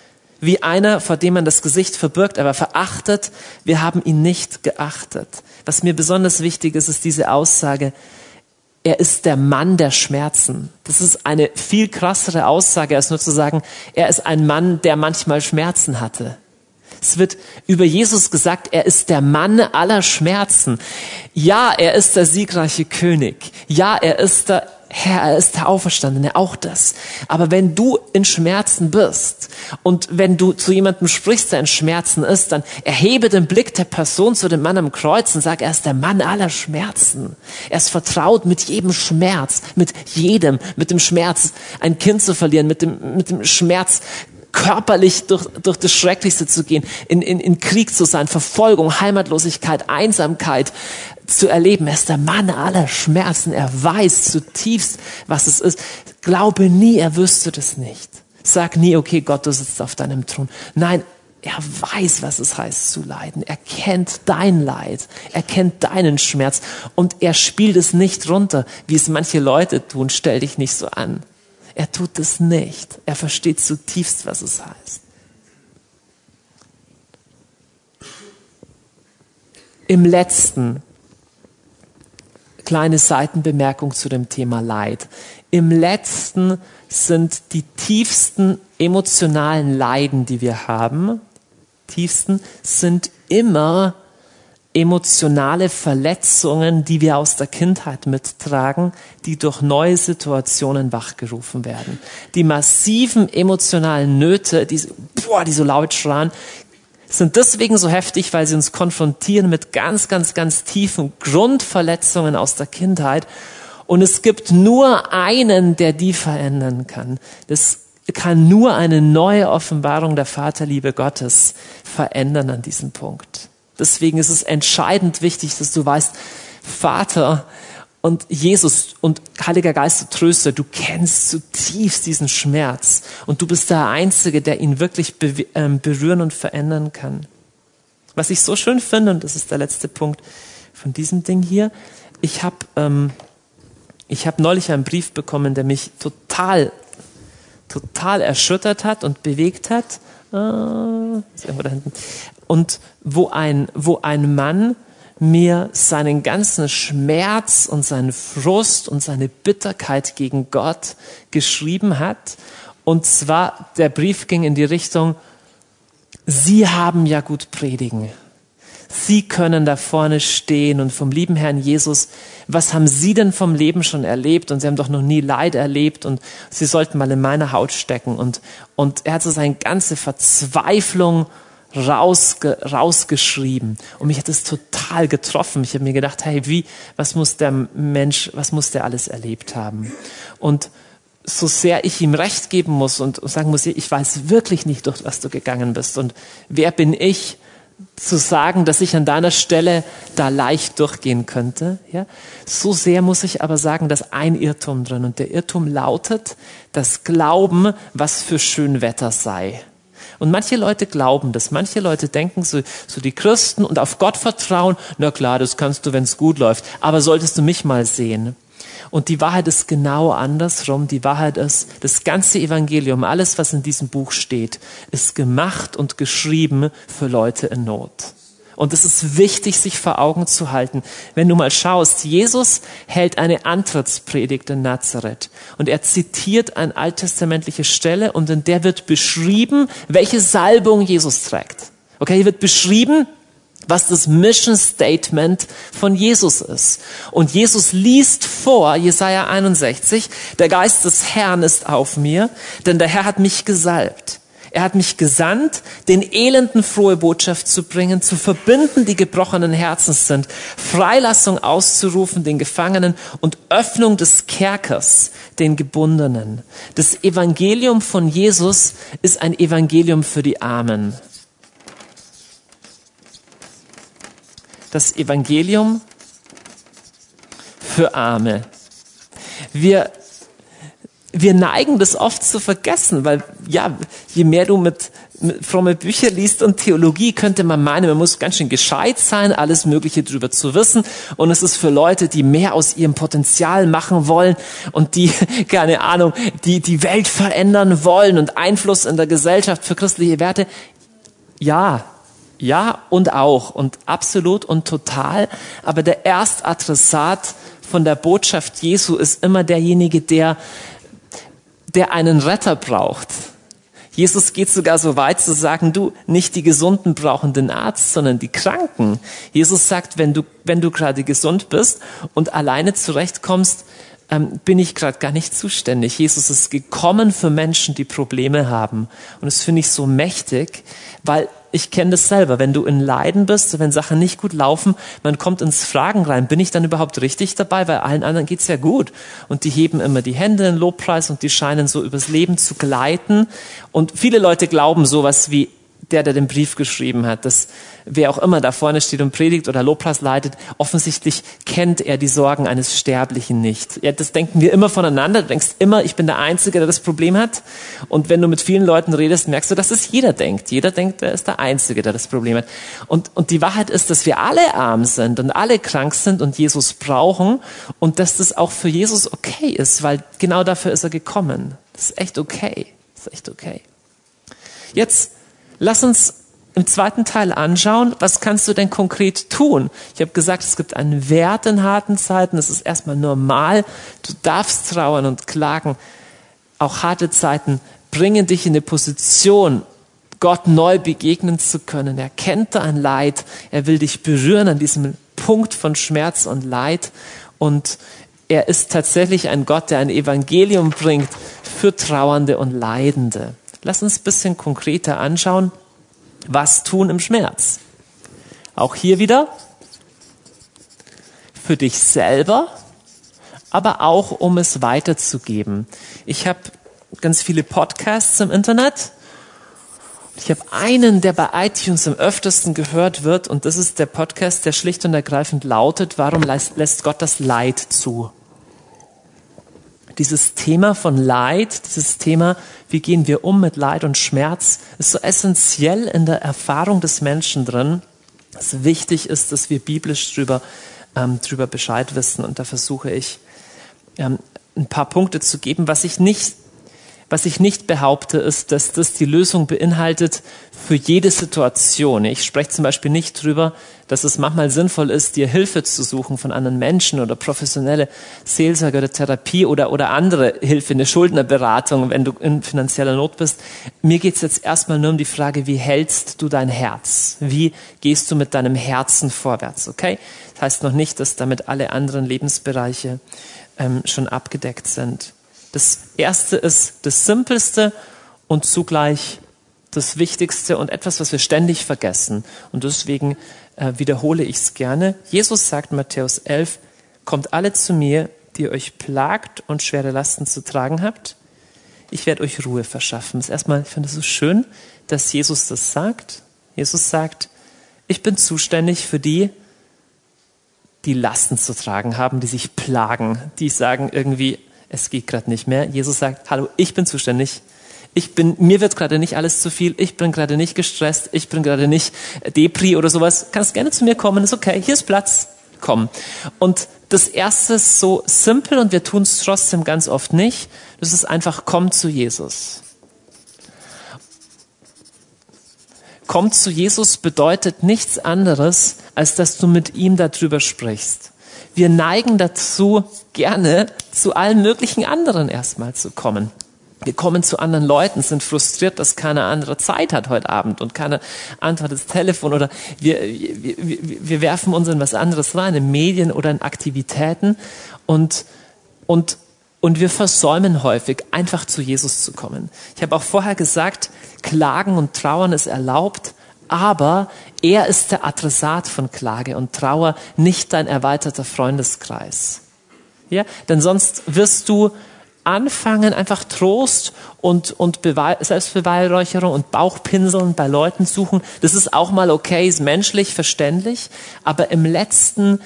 wie einer, vor dem man das Gesicht verbirgt, er war verachtet, wir haben ihn nicht geachtet. Was mir besonders wichtig ist, ist diese Aussage, er ist der Mann der Schmerzen. Das ist eine viel krassere Aussage, als nur zu sagen, er ist ein Mann, der manchmal Schmerzen hatte. Es wird über Jesus gesagt, er ist der Mann aller Schmerzen. Ja, er ist der siegreiche König. Ja, er ist der Herr, er ist der Auferstandene, auch das. Aber wenn du in Schmerzen bist und wenn du zu jemandem sprichst, der in Schmerzen ist, dann erhebe den Blick der Person zu dem Mann am Kreuz und sag, er ist der Mann aller Schmerzen. Er ist vertraut mit jedem Schmerz, mit jedem, mit dem Schmerz, ein Kind zu verlieren, mit dem, mit dem Schmerz, körperlich durch, durch das Schrecklichste zu gehen, in, in, in Krieg zu sein, Verfolgung, Heimatlosigkeit, Einsamkeit, zu erleben. Er ist der Mann aller Schmerzen. Er weiß zutiefst, was es ist. Glaube nie, er wüsste das nicht. Sag nie, okay, Gott, du sitzt auf deinem Thron. Nein, er weiß, was es heißt zu leiden. Er kennt dein Leid. Er kennt deinen Schmerz. Und er spielt es nicht runter, wie es manche Leute tun. Stell dich nicht so an. Er tut es nicht. Er versteht zutiefst, was es heißt. Im letzten kleine Seitenbemerkung zu dem Thema Leid. Im letzten sind die tiefsten emotionalen Leiden, die wir haben, tiefsten, sind immer emotionale Verletzungen, die wir aus der Kindheit mittragen, die durch neue Situationen wachgerufen werden. Die massiven emotionalen Nöte, die, boah, die so laut schreien, sind deswegen so heftig, weil sie uns konfrontieren mit ganz, ganz, ganz tiefen Grundverletzungen aus der Kindheit. Und es gibt nur einen, der die verändern kann. Das kann nur eine neue Offenbarung der Vaterliebe Gottes verändern an diesem Punkt. Deswegen ist es entscheidend wichtig, dass du weißt, Vater, und Jesus und Heiliger Geist, Tröster, du kennst zutiefst diesen Schmerz und du bist der Einzige, der ihn wirklich ähm, berühren und verändern kann. Was ich so schön finde, und das ist der letzte Punkt von diesem Ding hier, ich habe ähm, ich hab neulich einen Brief bekommen, der mich total, total erschüttert hat und bewegt hat. Äh, und wo ein, wo ein Mann mir seinen ganzen Schmerz und seinen Frust und seine Bitterkeit gegen Gott geschrieben hat. Und zwar, der Brief ging in die Richtung, Sie haben ja gut predigen. Sie können da vorne stehen und vom lieben Herrn Jesus, was haben Sie denn vom Leben schon erlebt? Und Sie haben doch noch nie Leid erlebt und Sie sollten mal in meine Haut stecken. Und, und er hat so seine ganze Verzweiflung rausge, rausgeschrieben. Und mich hat es total getroffen. Ich habe mir gedacht, hey, wie, was muss der Mensch, was muss der alles erlebt haben? Und so sehr ich ihm Recht geben muss und sagen muss, ich weiß wirklich nicht, durch was du gegangen bist. Und wer bin ich, zu sagen, dass ich an deiner Stelle da leicht durchgehen könnte. Ja? So sehr muss ich aber sagen, dass ein Irrtum drin. Und der Irrtum lautet, das Glauben, was für schön Wetter sei. Und manche Leute glauben das. Manche Leute denken so, so die Christen und auf Gott vertrauen. Na klar, das kannst du, wenn es gut läuft. Aber solltest du mich mal sehen. Und die Wahrheit ist genau andersrum. Die Wahrheit ist, das ganze Evangelium, alles, was in diesem Buch steht, ist gemacht und geschrieben für Leute in Not. Und es ist wichtig, sich vor Augen zu halten. Wenn du mal schaust, Jesus hält eine Antrittspredigt in Nazareth und er zitiert eine alttestamentliche Stelle und in der wird beschrieben, welche Salbung Jesus trägt. Okay, hier wird beschrieben, was das Mission Statement von Jesus ist. Und Jesus liest vor, Jesaja 61, der Geist des Herrn ist auf mir, denn der Herr hat mich gesalbt. Er hat mich gesandt, den Elenden frohe Botschaft zu bringen, zu verbinden, die gebrochenen Herzens sind, Freilassung auszurufen den Gefangenen und Öffnung des Kerkers den Gebundenen. Das Evangelium von Jesus ist ein Evangelium für die Armen. das Evangelium für Arme. Wir, wir neigen das oft zu vergessen, weil ja, je mehr du mit, mit fromme Bücher liest und Theologie, könnte man meinen, man muss ganz schön gescheit sein, alles Mögliche drüber zu wissen. Und es ist für Leute, die mehr aus ihrem Potenzial machen wollen und die, keine Ahnung, die die Welt verändern wollen und Einfluss in der Gesellschaft für christliche Werte. Ja, ja und auch und absolut und total. Aber der Erstadressat von der Botschaft Jesu ist immer derjenige, der, der einen Retter braucht. Jesus geht sogar so weit zu sagen, du, nicht die Gesunden brauchen den Arzt, sondern die Kranken. Jesus sagt, wenn du, wenn du gerade gesund bist und alleine zurechtkommst, ähm, bin ich gerade gar nicht zuständig. Jesus ist gekommen für Menschen, die Probleme haben. Und das finde ich so mächtig, weil ich kenne das selber. Wenn du in Leiden bist, wenn Sachen nicht gut laufen, man kommt ins Fragen rein. Bin ich dann überhaupt richtig dabei? Weil allen anderen geht's ja gut. Und die heben immer die Hände in Lobpreis und die scheinen so übers Leben zu gleiten. Und viele Leute glauben sowas wie, der, der den Brief geschrieben hat, dass wer auch immer da vorne steht und predigt oder Lobpreis leitet, offensichtlich kennt er die Sorgen eines Sterblichen nicht. Ja, das denken wir immer voneinander. Du denkst immer, ich bin der Einzige, der das Problem hat. Und wenn du mit vielen Leuten redest, merkst du, dass es jeder denkt. Jeder denkt, er ist der Einzige, der das Problem hat. Und, und die Wahrheit ist, dass wir alle arm sind und alle krank sind und Jesus brauchen und dass das auch für Jesus okay ist, weil genau dafür ist er gekommen. Das ist echt okay. Das ist echt okay. Jetzt Lass uns im zweiten Teil anschauen, was kannst du denn konkret tun? Ich habe gesagt, es gibt einen Wert in harten Zeiten, das ist erstmal normal. Du darfst trauern und klagen. Auch harte Zeiten bringen dich in eine Position, Gott neu begegnen zu können. Er kennt dein Leid, er will dich berühren an diesem Punkt von Schmerz und Leid und er ist tatsächlich ein Gott, der ein Evangelium bringt für Trauernde und Leidende. Lass uns ein bisschen konkreter anschauen, was tun im Schmerz. Auch hier wieder für dich selber, aber auch um es weiterzugeben. Ich habe ganz viele Podcasts im Internet. Ich habe einen, der bei iTunes am öftesten gehört wird, und das ist der Podcast, der schlicht und ergreifend lautet, warum lässt Gott das Leid zu? Dieses Thema von Leid, dieses Thema, wie gehen wir um mit Leid und Schmerz, ist so essentiell in der Erfahrung des Menschen drin, dass wichtig ist, dass wir biblisch drüber, ähm, drüber Bescheid wissen. Und da versuche ich, ähm, ein paar Punkte zu geben, was ich nicht was ich nicht behaupte, ist, dass das die Lösung beinhaltet für jede Situation. Ich spreche zum Beispiel nicht drüber, dass es manchmal sinnvoll ist, dir Hilfe zu suchen von anderen Menschen oder professionelle Seelsorge oder Therapie oder, oder andere Hilfe, eine Schuldnerberatung, wenn du in finanzieller Not bist. Mir geht es jetzt erstmal nur um die Frage, wie hältst du dein Herz? Wie gehst du mit deinem Herzen vorwärts? Okay? Das heißt noch nicht, dass damit alle anderen Lebensbereiche ähm, schon abgedeckt sind. Das erste ist das Simpelste und zugleich das Wichtigste und etwas, was wir ständig vergessen. Und deswegen äh, wiederhole ich es gerne. Jesus sagt in Matthäus 11, kommt alle zu mir, die euch plagt und schwere Lasten zu tragen habt. Ich werde euch Ruhe verschaffen. Das erstmal, ich finde es so schön, dass Jesus das sagt. Jesus sagt, ich bin zuständig für die, die Lasten zu tragen haben, die sich plagen, die sagen irgendwie, es geht gerade nicht mehr. Jesus sagt, hallo, ich bin zuständig. Ich bin, mir wird gerade nicht alles zu viel. Ich bin gerade nicht gestresst. Ich bin gerade nicht Depri oder sowas. Kannst gerne zu mir kommen. Ist okay. Hier ist Platz. Komm. Und das erste ist so simpel und wir tun es trotzdem ganz oft nicht. Das ist einfach, komm zu Jesus. Komm zu Jesus bedeutet nichts anderes, als dass du mit ihm darüber sprichst. Wir neigen dazu, gerne zu allen möglichen anderen erstmal zu kommen. Wir kommen zu anderen Leuten, sind frustriert, dass keiner andere Zeit hat heute Abend und keine Antwort ins Telefon oder wir, wir, wir werfen uns in was anderes rein, in Medien oder in Aktivitäten und, und, und wir versäumen häufig, einfach zu Jesus zu kommen. Ich habe auch vorher gesagt, Klagen und Trauern ist erlaubt, aber er ist der Adressat von Klage und Trauer, nicht dein erweiterter Freundeskreis. Ja, denn sonst wirst du anfangen, einfach Trost und, und Selbstbeweihräucherung und Bauchpinseln bei Leuten suchen. Das ist auch mal okay, ist menschlich, verständlich. Aber im letzten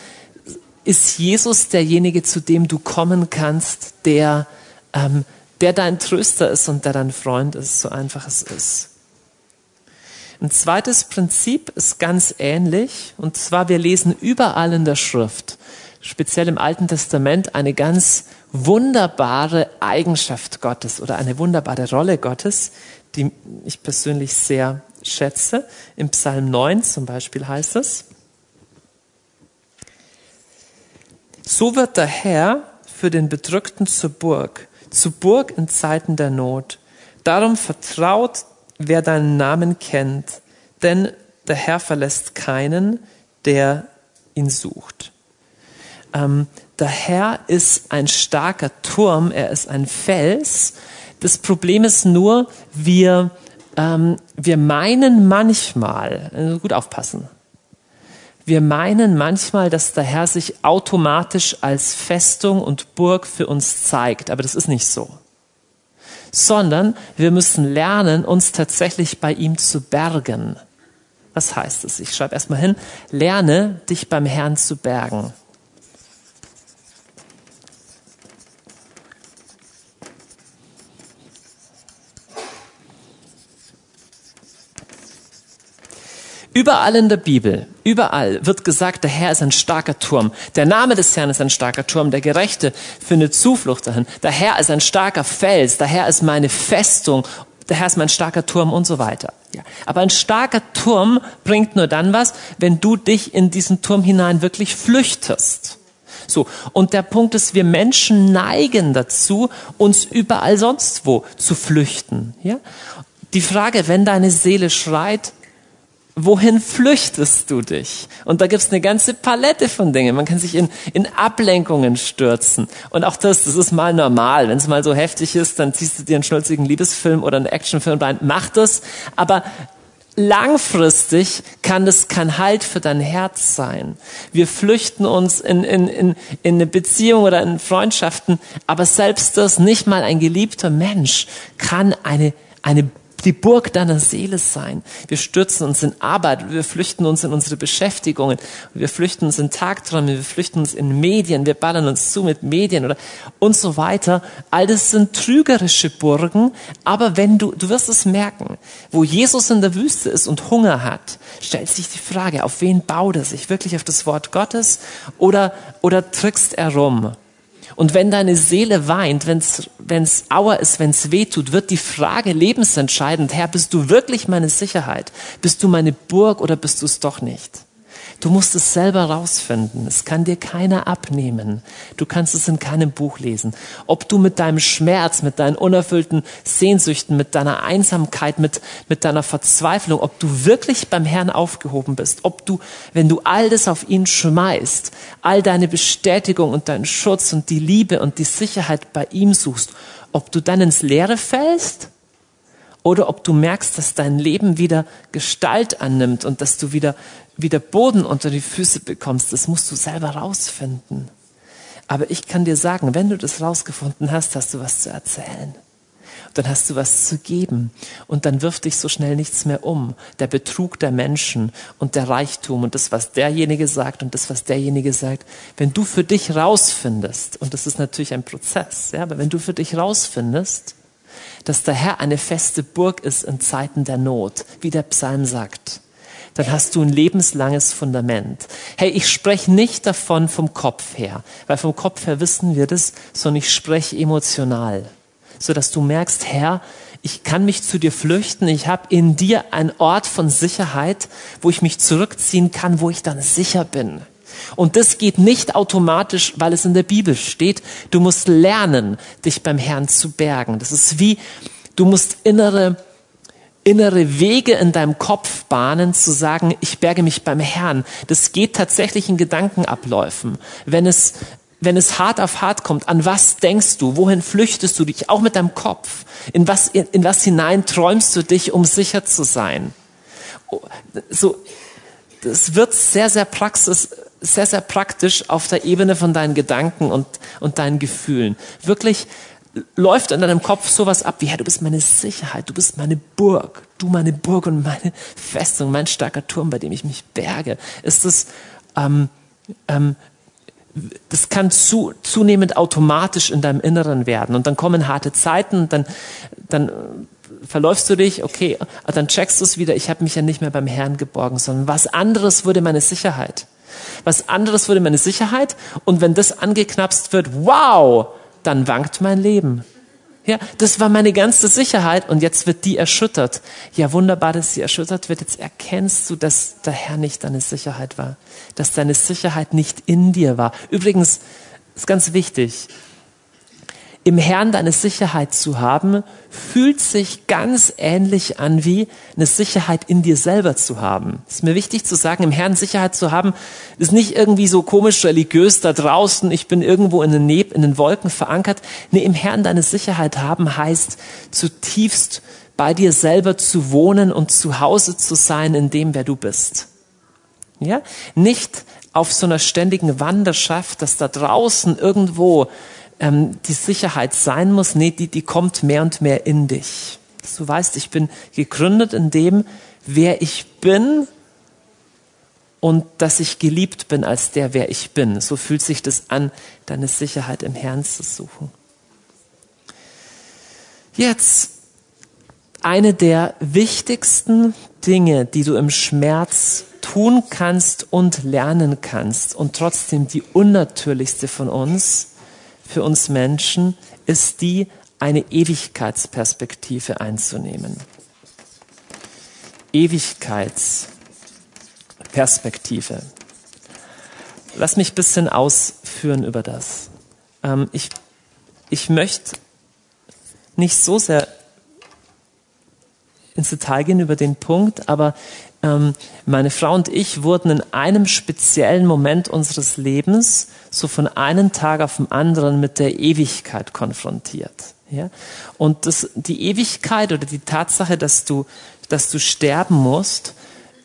ist Jesus derjenige, zu dem du kommen kannst, der, ähm, der dein Tröster ist und der dein Freund ist, so einfach es ist. Ein zweites Prinzip ist ganz ähnlich, und zwar wir lesen überall in der Schrift, speziell im Alten Testament, eine ganz wunderbare Eigenschaft Gottes oder eine wunderbare Rolle Gottes, die ich persönlich sehr schätze. Im Psalm 9 zum Beispiel heißt es, so wird der Herr für den Bedrückten zur Burg, zur Burg in Zeiten der Not. Darum vertraut wer deinen Namen kennt, denn der Herr verlässt keinen, der ihn sucht. Ähm, der Herr ist ein starker Turm, er ist ein Fels. Das Problem ist nur, wir, ähm, wir meinen manchmal, also gut aufpassen, wir meinen manchmal, dass der Herr sich automatisch als Festung und Burg für uns zeigt, aber das ist nicht so sondern wir müssen lernen, uns tatsächlich bei ihm zu bergen. Was heißt es? Ich schreibe erstmal hin, lerne dich beim Herrn zu bergen. Überall in der Bibel, überall wird gesagt, der Herr ist ein starker Turm. Der Name des Herrn ist ein starker Turm. Der Gerechte findet Zuflucht dahin. Der Herr ist ein starker Fels. Der Herr ist meine Festung. Der Herr ist mein starker Turm und so weiter. Ja. Aber ein starker Turm bringt nur dann was, wenn du dich in diesen Turm hinein wirklich flüchtest. So. Und der Punkt ist, wir Menschen neigen dazu, uns überall sonst wo zu flüchten. Ja? Die Frage, wenn deine Seele schreit, wohin flüchtest du dich? Und da gibt's eine ganze Palette von Dingen. Man kann sich in, in Ablenkungen stürzen. Und auch das, das ist mal normal. Wenn es mal so heftig ist, dann ziehst du dir einen schnulzigen Liebesfilm oder einen Actionfilm rein. Mach das. Aber langfristig kann das kein Halt für dein Herz sein. Wir flüchten uns in, in, in, in eine Beziehung oder in Freundschaften, aber selbst das, nicht mal ein geliebter Mensch, kann eine, eine die Burg deiner Seele sein. Wir stürzen uns in Arbeit, wir flüchten uns in unsere Beschäftigungen, wir flüchten uns in Tagträume, wir flüchten uns in Medien, wir ballern uns zu mit Medien oder und so weiter. All das sind trügerische Burgen, aber wenn du, du wirst es merken, wo Jesus in der Wüste ist und Hunger hat, stellt sich die Frage, auf wen baut er sich? Wirklich auf das Wort Gottes oder, oder trickst er rum? Und wenn deine Seele weint, wenn es auer ist, wenn es weh tut, wird die Frage lebensentscheidend, Herr, bist du wirklich meine Sicherheit? Bist du meine Burg oder bist du es doch nicht? Du musst es selber rausfinden. Es kann dir keiner abnehmen. Du kannst es in keinem Buch lesen. Ob du mit deinem Schmerz, mit deinen unerfüllten Sehnsüchten, mit deiner Einsamkeit, mit, mit deiner Verzweiflung, ob du wirklich beim Herrn aufgehoben bist, ob du, wenn du all das auf ihn schmeißt, all deine Bestätigung und deinen Schutz und die Liebe und die Sicherheit bei ihm suchst, ob du dann ins Leere fällst oder ob du merkst, dass dein Leben wieder Gestalt annimmt und dass du wieder, wieder Boden unter die Füße bekommst, das musst du selber rausfinden. Aber ich kann dir sagen, wenn du das rausgefunden hast, hast du was zu erzählen dann hast du was zu geben. Und dann wirft dich so schnell nichts mehr um. Der Betrug der Menschen und der Reichtum und das, was derjenige sagt und das, was derjenige sagt. Wenn du für dich rausfindest, und das ist natürlich ein Prozess, ja, aber wenn du für dich rausfindest, dass der Herr eine feste Burg ist in Zeiten der Not, wie der Psalm sagt, dann hast du ein lebenslanges Fundament. Hey, ich spreche nicht davon vom Kopf her, weil vom Kopf her wissen wir das, sondern ich spreche emotional so dass du merkst, Herr, ich kann mich zu dir flüchten, ich habe in dir einen Ort von Sicherheit, wo ich mich zurückziehen kann, wo ich dann sicher bin. Und das geht nicht automatisch, weil es in der Bibel steht. Du musst lernen, dich beim Herrn zu bergen. Das ist wie, du musst innere, innere Wege in deinem Kopf bahnen, zu sagen, ich berge mich beim Herrn. Das geht tatsächlich in Gedankenabläufen. Wenn es wenn es hart auf hart kommt, an was denkst du? Wohin flüchtest du dich? Auch mit deinem Kopf. In was, in, in was hinein träumst du dich, um sicher zu sein? Oh, so, das wird sehr, sehr praxis, sehr, sehr praktisch auf der Ebene von deinen Gedanken und, und deinen Gefühlen. Wirklich läuft in deinem Kopf sowas ab wie, ja, du bist meine Sicherheit, du bist meine Burg, du meine Burg und meine Festung, mein starker Turm, bei dem ich mich berge. Ist es, ähm, ähm, das kann zu, zunehmend automatisch in deinem Inneren werden. Und dann kommen harte Zeiten, dann, dann verläufst du dich, okay, dann checkst du es wieder, ich habe mich ja nicht mehr beim Herrn geborgen, sondern was anderes wurde meine Sicherheit. Was anderes wurde meine Sicherheit und wenn das angeknapst wird, wow, dann wankt mein Leben. Ja, das war meine ganze Sicherheit und jetzt wird die erschüttert. Ja, wunderbar, dass sie erschüttert wird. Jetzt erkennst du, dass der Herr nicht deine Sicherheit war, dass deine Sicherheit nicht in dir war. Übrigens, ist ganz wichtig, im Herrn deine Sicherheit zu haben, fühlt sich ganz ähnlich an wie eine Sicherheit in dir selber zu haben. Es ist mir wichtig zu sagen, im Herrn Sicherheit zu haben, ist nicht irgendwie so komisch religiös da draußen, ich bin irgendwo in den, Neb in den Wolken verankert. Nee, im Herrn deine Sicherheit haben heißt zutiefst bei dir selber zu wohnen und zu Hause zu sein in dem, wer du bist. Ja? Nicht auf so einer ständigen Wanderschaft, dass da draußen irgendwo ähm, die Sicherheit sein muss, nee, die, die kommt mehr und mehr in dich. Dass du weißt, ich bin gegründet in dem, wer ich bin und dass ich geliebt bin als der, wer ich bin. So fühlt sich das an, deine Sicherheit im Herrn zu suchen. Jetzt eine der wichtigsten Dinge, die du im Schmerz tun kannst und lernen kannst und trotzdem die unnatürlichste von uns, für uns Menschen ist die, eine Ewigkeitsperspektive einzunehmen. Ewigkeitsperspektive. Lass mich ein bisschen ausführen über das. Ähm, ich, ich möchte nicht so sehr ins Detail gehen über den Punkt, aber ähm, meine Frau und ich wurden in einem speziellen Moment unseres Lebens so von einem Tag auf den anderen mit der Ewigkeit konfrontiert. Ja? Und das, die Ewigkeit oder die Tatsache, dass du, dass du sterben musst,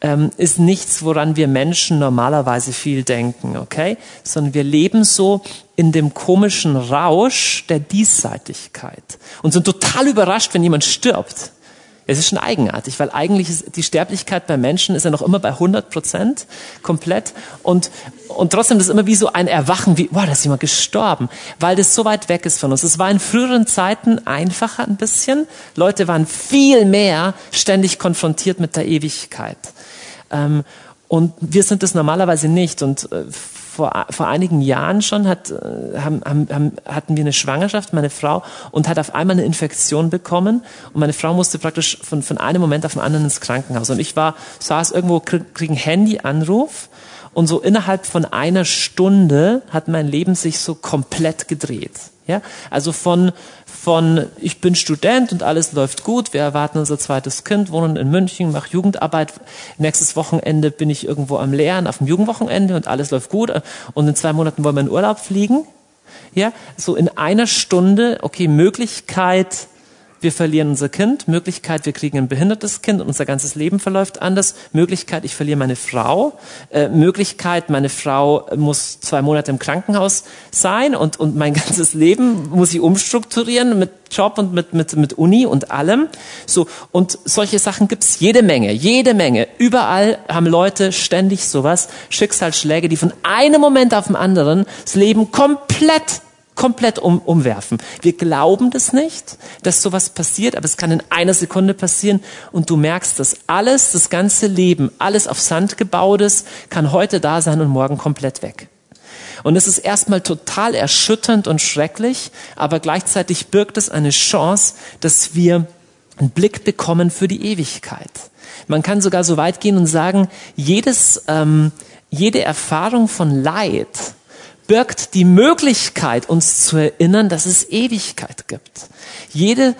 ähm, ist nichts, woran wir Menschen normalerweise viel denken, okay? Sondern wir leben so in dem komischen Rausch der Diesseitigkeit und sind total überrascht, wenn jemand stirbt. Es ist schon eigenartig, weil eigentlich ist die Sterblichkeit bei Menschen ist ja noch immer bei 100 Prozent komplett und, und trotzdem ist es immer wie so ein Erwachen, wie, wow, da ist jemand gestorben, weil das so weit weg ist von uns. Es war in früheren Zeiten einfacher ein bisschen. Leute waren viel mehr ständig konfrontiert mit der Ewigkeit. Ähm, und wir sind das normalerweise nicht. Und äh, vor, vor einigen Jahren schon hat, äh, haben, haben, hatten wir eine Schwangerschaft, meine Frau, und hat auf einmal eine Infektion bekommen. Und meine Frau musste praktisch von, von einem Moment auf den anderen ins Krankenhaus. Und ich war, saß irgendwo, krieg, krieg einen Handyanruf. Und so innerhalb von einer Stunde hat mein Leben sich so komplett gedreht. Ja, also von, von ich bin Student und alles läuft gut, wir erwarten unser zweites Kind, wohnen in München, mache Jugendarbeit, nächstes Wochenende bin ich irgendwo am Lehren auf dem Jugendwochenende und alles läuft gut und in zwei Monaten wollen wir in Urlaub fliegen. Ja, so in einer Stunde, okay, Möglichkeit, wir verlieren unser Kind, Möglichkeit, wir kriegen ein behindertes Kind und unser ganzes Leben verläuft anders, Möglichkeit, ich verliere meine Frau, äh, Möglichkeit, meine Frau muss zwei Monate im Krankenhaus sein und, und mein ganzes Leben muss ich umstrukturieren mit Job und mit, mit, mit Uni und allem. So, und solche Sachen gibt's jede Menge, jede Menge. Überall haben Leute ständig sowas, Schicksalsschläge, die von einem Moment auf den anderen das Leben komplett komplett um, umwerfen. Wir glauben das nicht, dass sowas passiert, aber es kann in einer Sekunde passieren und du merkst, dass alles, das ganze Leben, alles auf Sand gebaut ist, kann heute da sein und morgen komplett weg. Und es ist erstmal total erschütternd und schrecklich, aber gleichzeitig birgt es eine Chance, dass wir einen Blick bekommen für die Ewigkeit. Man kann sogar so weit gehen und sagen, jedes, ähm, jede Erfahrung von Leid birgt die Möglichkeit, uns zu erinnern, dass es Ewigkeit gibt. Jede,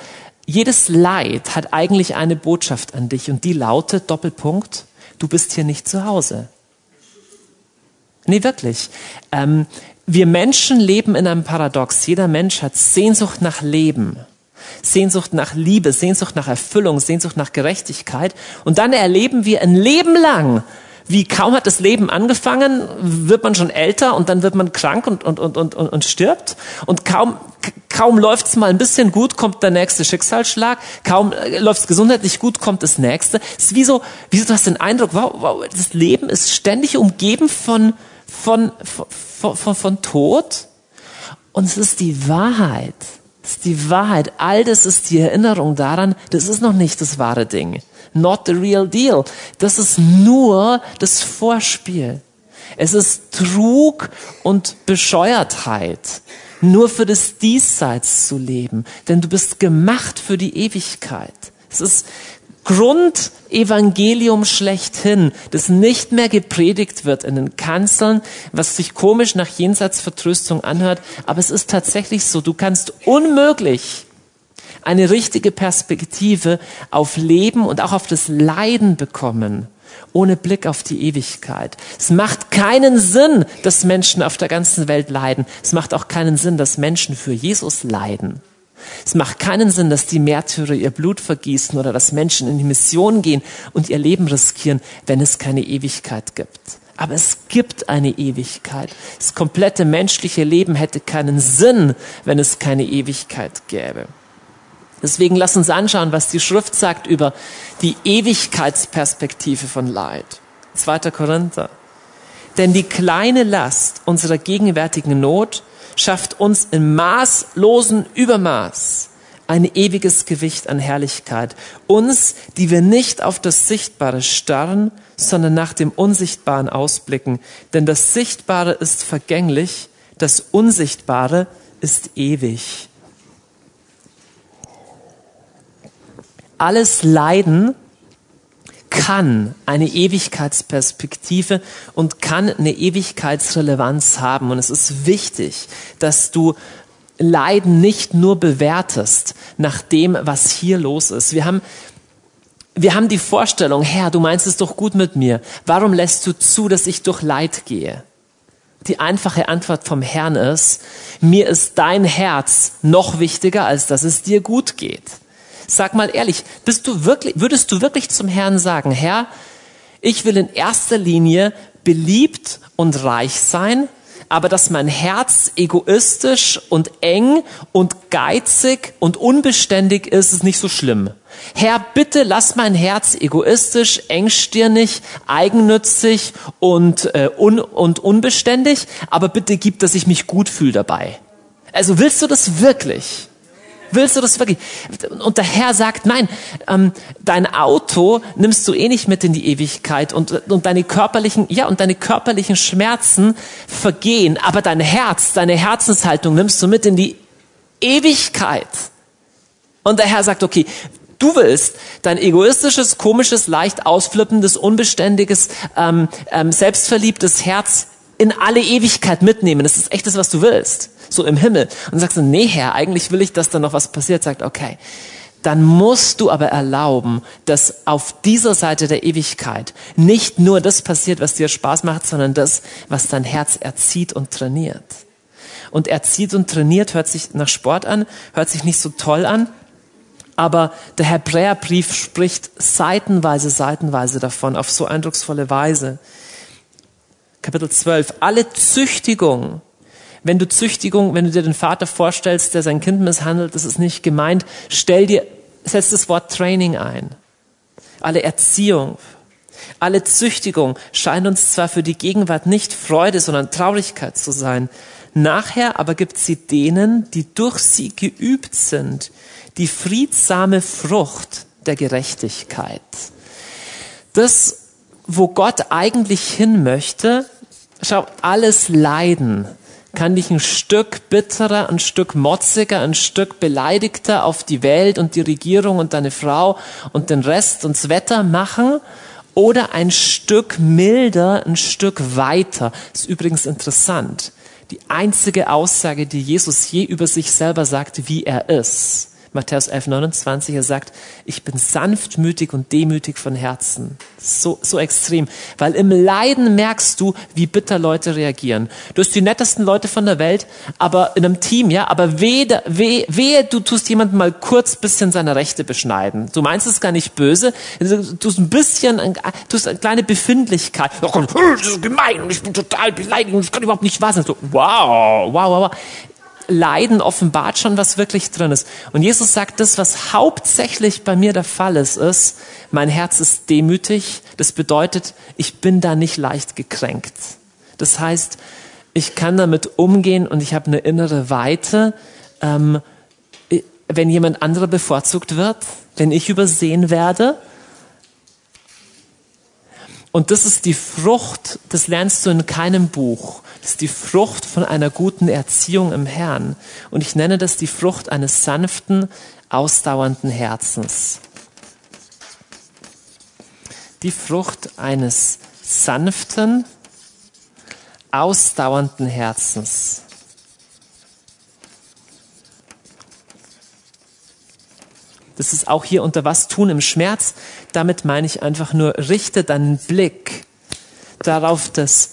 jedes Leid hat eigentlich eine Botschaft an dich und die lautet Doppelpunkt, du bist hier nicht zu Hause. Nee, wirklich. Ähm, wir Menschen leben in einem Paradox. Jeder Mensch hat Sehnsucht nach Leben. Sehnsucht nach Liebe, Sehnsucht nach Erfüllung, Sehnsucht nach Gerechtigkeit. Und dann erleben wir ein Leben lang, wie kaum hat das Leben angefangen, wird man schon älter und dann wird man krank und, und, und, und, und stirbt. Und kaum, kaum läuft's mal ein bisschen gut, kommt der nächste Schicksalsschlag. Kaum äh, läuft's gesundheitlich gut, kommt das nächste. Es ist wie so, wie so, du hast den Eindruck, wow, wow, das Leben ist ständig umgeben von, von, von, von, von Tod. Und es ist die Wahrheit. Das ist die Wahrheit. All das ist die Erinnerung daran, das ist noch nicht das wahre Ding. Not the real deal. Das ist nur das Vorspiel. Es ist Trug und Bescheuertheit, nur für das Diesseits zu leben. Denn du bist gemacht für die Ewigkeit. Es ist Grundevangelium schlechthin, das nicht mehr gepredigt wird in den Kanzeln, was sich komisch nach Jenseitsvertröstung anhört, aber es ist tatsächlich so, du kannst unmöglich eine richtige Perspektive auf Leben und auch auf das Leiden bekommen, ohne Blick auf die Ewigkeit. Es macht keinen Sinn, dass Menschen auf der ganzen Welt leiden. Es macht auch keinen Sinn, dass Menschen für Jesus leiden. Es macht keinen Sinn, dass die Märtyrer ihr Blut vergießen oder dass Menschen in die Mission gehen und ihr Leben riskieren, wenn es keine Ewigkeit gibt. Aber es gibt eine Ewigkeit. Das komplette menschliche Leben hätte keinen Sinn, wenn es keine Ewigkeit gäbe. Deswegen lass uns anschauen, was die Schrift sagt über die Ewigkeitsperspektive von Leid. 2. Korinther. Denn die kleine Last unserer gegenwärtigen Not schafft uns in maßlosen Übermaß ein ewiges Gewicht an Herrlichkeit. Uns, die wir nicht auf das Sichtbare starren, sondern nach dem Unsichtbaren ausblicken. Denn das Sichtbare ist vergänglich, das Unsichtbare ist ewig. Alles Leiden kann eine Ewigkeitsperspektive und kann eine Ewigkeitsrelevanz haben. Und es ist wichtig, dass du Leiden nicht nur bewertest nach dem, was hier los ist. Wir haben, wir haben die Vorstellung, Herr, du meinst es doch gut mit mir. Warum lässt du zu, dass ich durch Leid gehe? Die einfache Antwort vom Herrn ist, mir ist dein Herz noch wichtiger, als dass es dir gut geht. Sag mal ehrlich, bist du wirklich, würdest du wirklich zum Herrn sagen, Herr, ich will in erster Linie beliebt und reich sein, aber dass mein Herz egoistisch und eng und geizig und unbeständig ist, ist nicht so schlimm. Herr, bitte lass mein Herz egoistisch, engstirnig, eigennützig und, äh, un und unbeständig, aber bitte gib, dass ich mich gut fühle dabei. Also willst du das wirklich? Willst du das wirklich? Und der Herr sagt, nein, ähm, dein Auto nimmst du eh nicht mit in die Ewigkeit und, und deine körperlichen, ja, und deine körperlichen Schmerzen vergehen, aber dein Herz, deine Herzenshaltung nimmst du mit in die Ewigkeit. Und der Herr sagt, okay, Du willst dein egoistisches, komisches, leicht ausflippendes, unbeständiges, ähm, ähm, selbstverliebtes Herz in alle Ewigkeit mitnehmen. Das ist echt das, was du willst so im Himmel. Und sagst du, nee, Herr, eigentlich will ich, dass da noch was passiert. Sagt, okay, dann musst du aber erlauben, dass auf dieser Seite der Ewigkeit nicht nur das passiert, was dir Spaß macht, sondern das, was dein Herz erzieht und trainiert. Und erzieht und trainiert hört sich nach Sport an, hört sich nicht so toll an, Aber der Hebräerbrief spricht seitenweise, seitenweise davon, auf so eindrucksvolle Weise. Kapitel 12. Alle Züchtigung, wenn du Züchtigung, wenn du dir den Vater vorstellst, der sein Kind misshandelt, das ist nicht gemeint. Stell dir, setz das Wort Training ein. Alle Erziehung, alle Züchtigung scheint uns zwar für die Gegenwart nicht Freude, sondern Traurigkeit zu sein. Nachher aber gibt sie denen, die durch sie geübt sind, die friedsame Frucht der Gerechtigkeit. Das, wo Gott eigentlich hin möchte, schau, alles Leiden kann dich ein Stück bitterer, ein Stück motziger, ein Stück beleidigter auf die Welt und die Regierung und deine Frau und den Rest und das Wetter machen oder ein Stück milder, ein Stück weiter. Das ist übrigens interessant. Die einzige Aussage, die Jesus je über sich selber sagt, wie er ist, Matthäus 11, 29, er sagt, ich bin sanftmütig und demütig von Herzen. So, so extrem. Weil im Leiden merkst du, wie bitter Leute reagieren. Du hast die nettesten Leute von der Welt, aber in einem Team, ja, aber wehe, wehe, wehe du tust jemanden mal kurz bisschen seine Rechte beschneiden. Du meinst es gar nicht böse, du tust ein bisschen, du tust eine kleine Befindlichkeit. Das ist gemein und ich bin total beleidigt und das kann überhaupt nicht wahr sein. So, wow, wow, wow, wow. Leiden offenbart schon, was wirklich drin ist. Und Jesus sagt, das, was hauptsächlich bei mir der Fall ist, ist, mein Herz ist demütig. Das bedeutet, ich bin da nicht leicht gekränkt. Das heißt, ich kann damit umgehen und ich habe eine innere Weite. Ähm, wenn jemand anderer bevorzugt wird, wenn ich übersehen werde, und das ist die Frucht, das lernst du in keinem Buch. Das ist die Frucht von einer guten Erziehung im Herrn. Und ich nenne das die Frucht eines sanften, ausdauernden Herzens. Die Frucht eines sanften, ausdauernden Herzens. Das ist auch hier unter was tun im Schmerz. Damit meine ich einfach nur, richte deinen Blick darauf, dass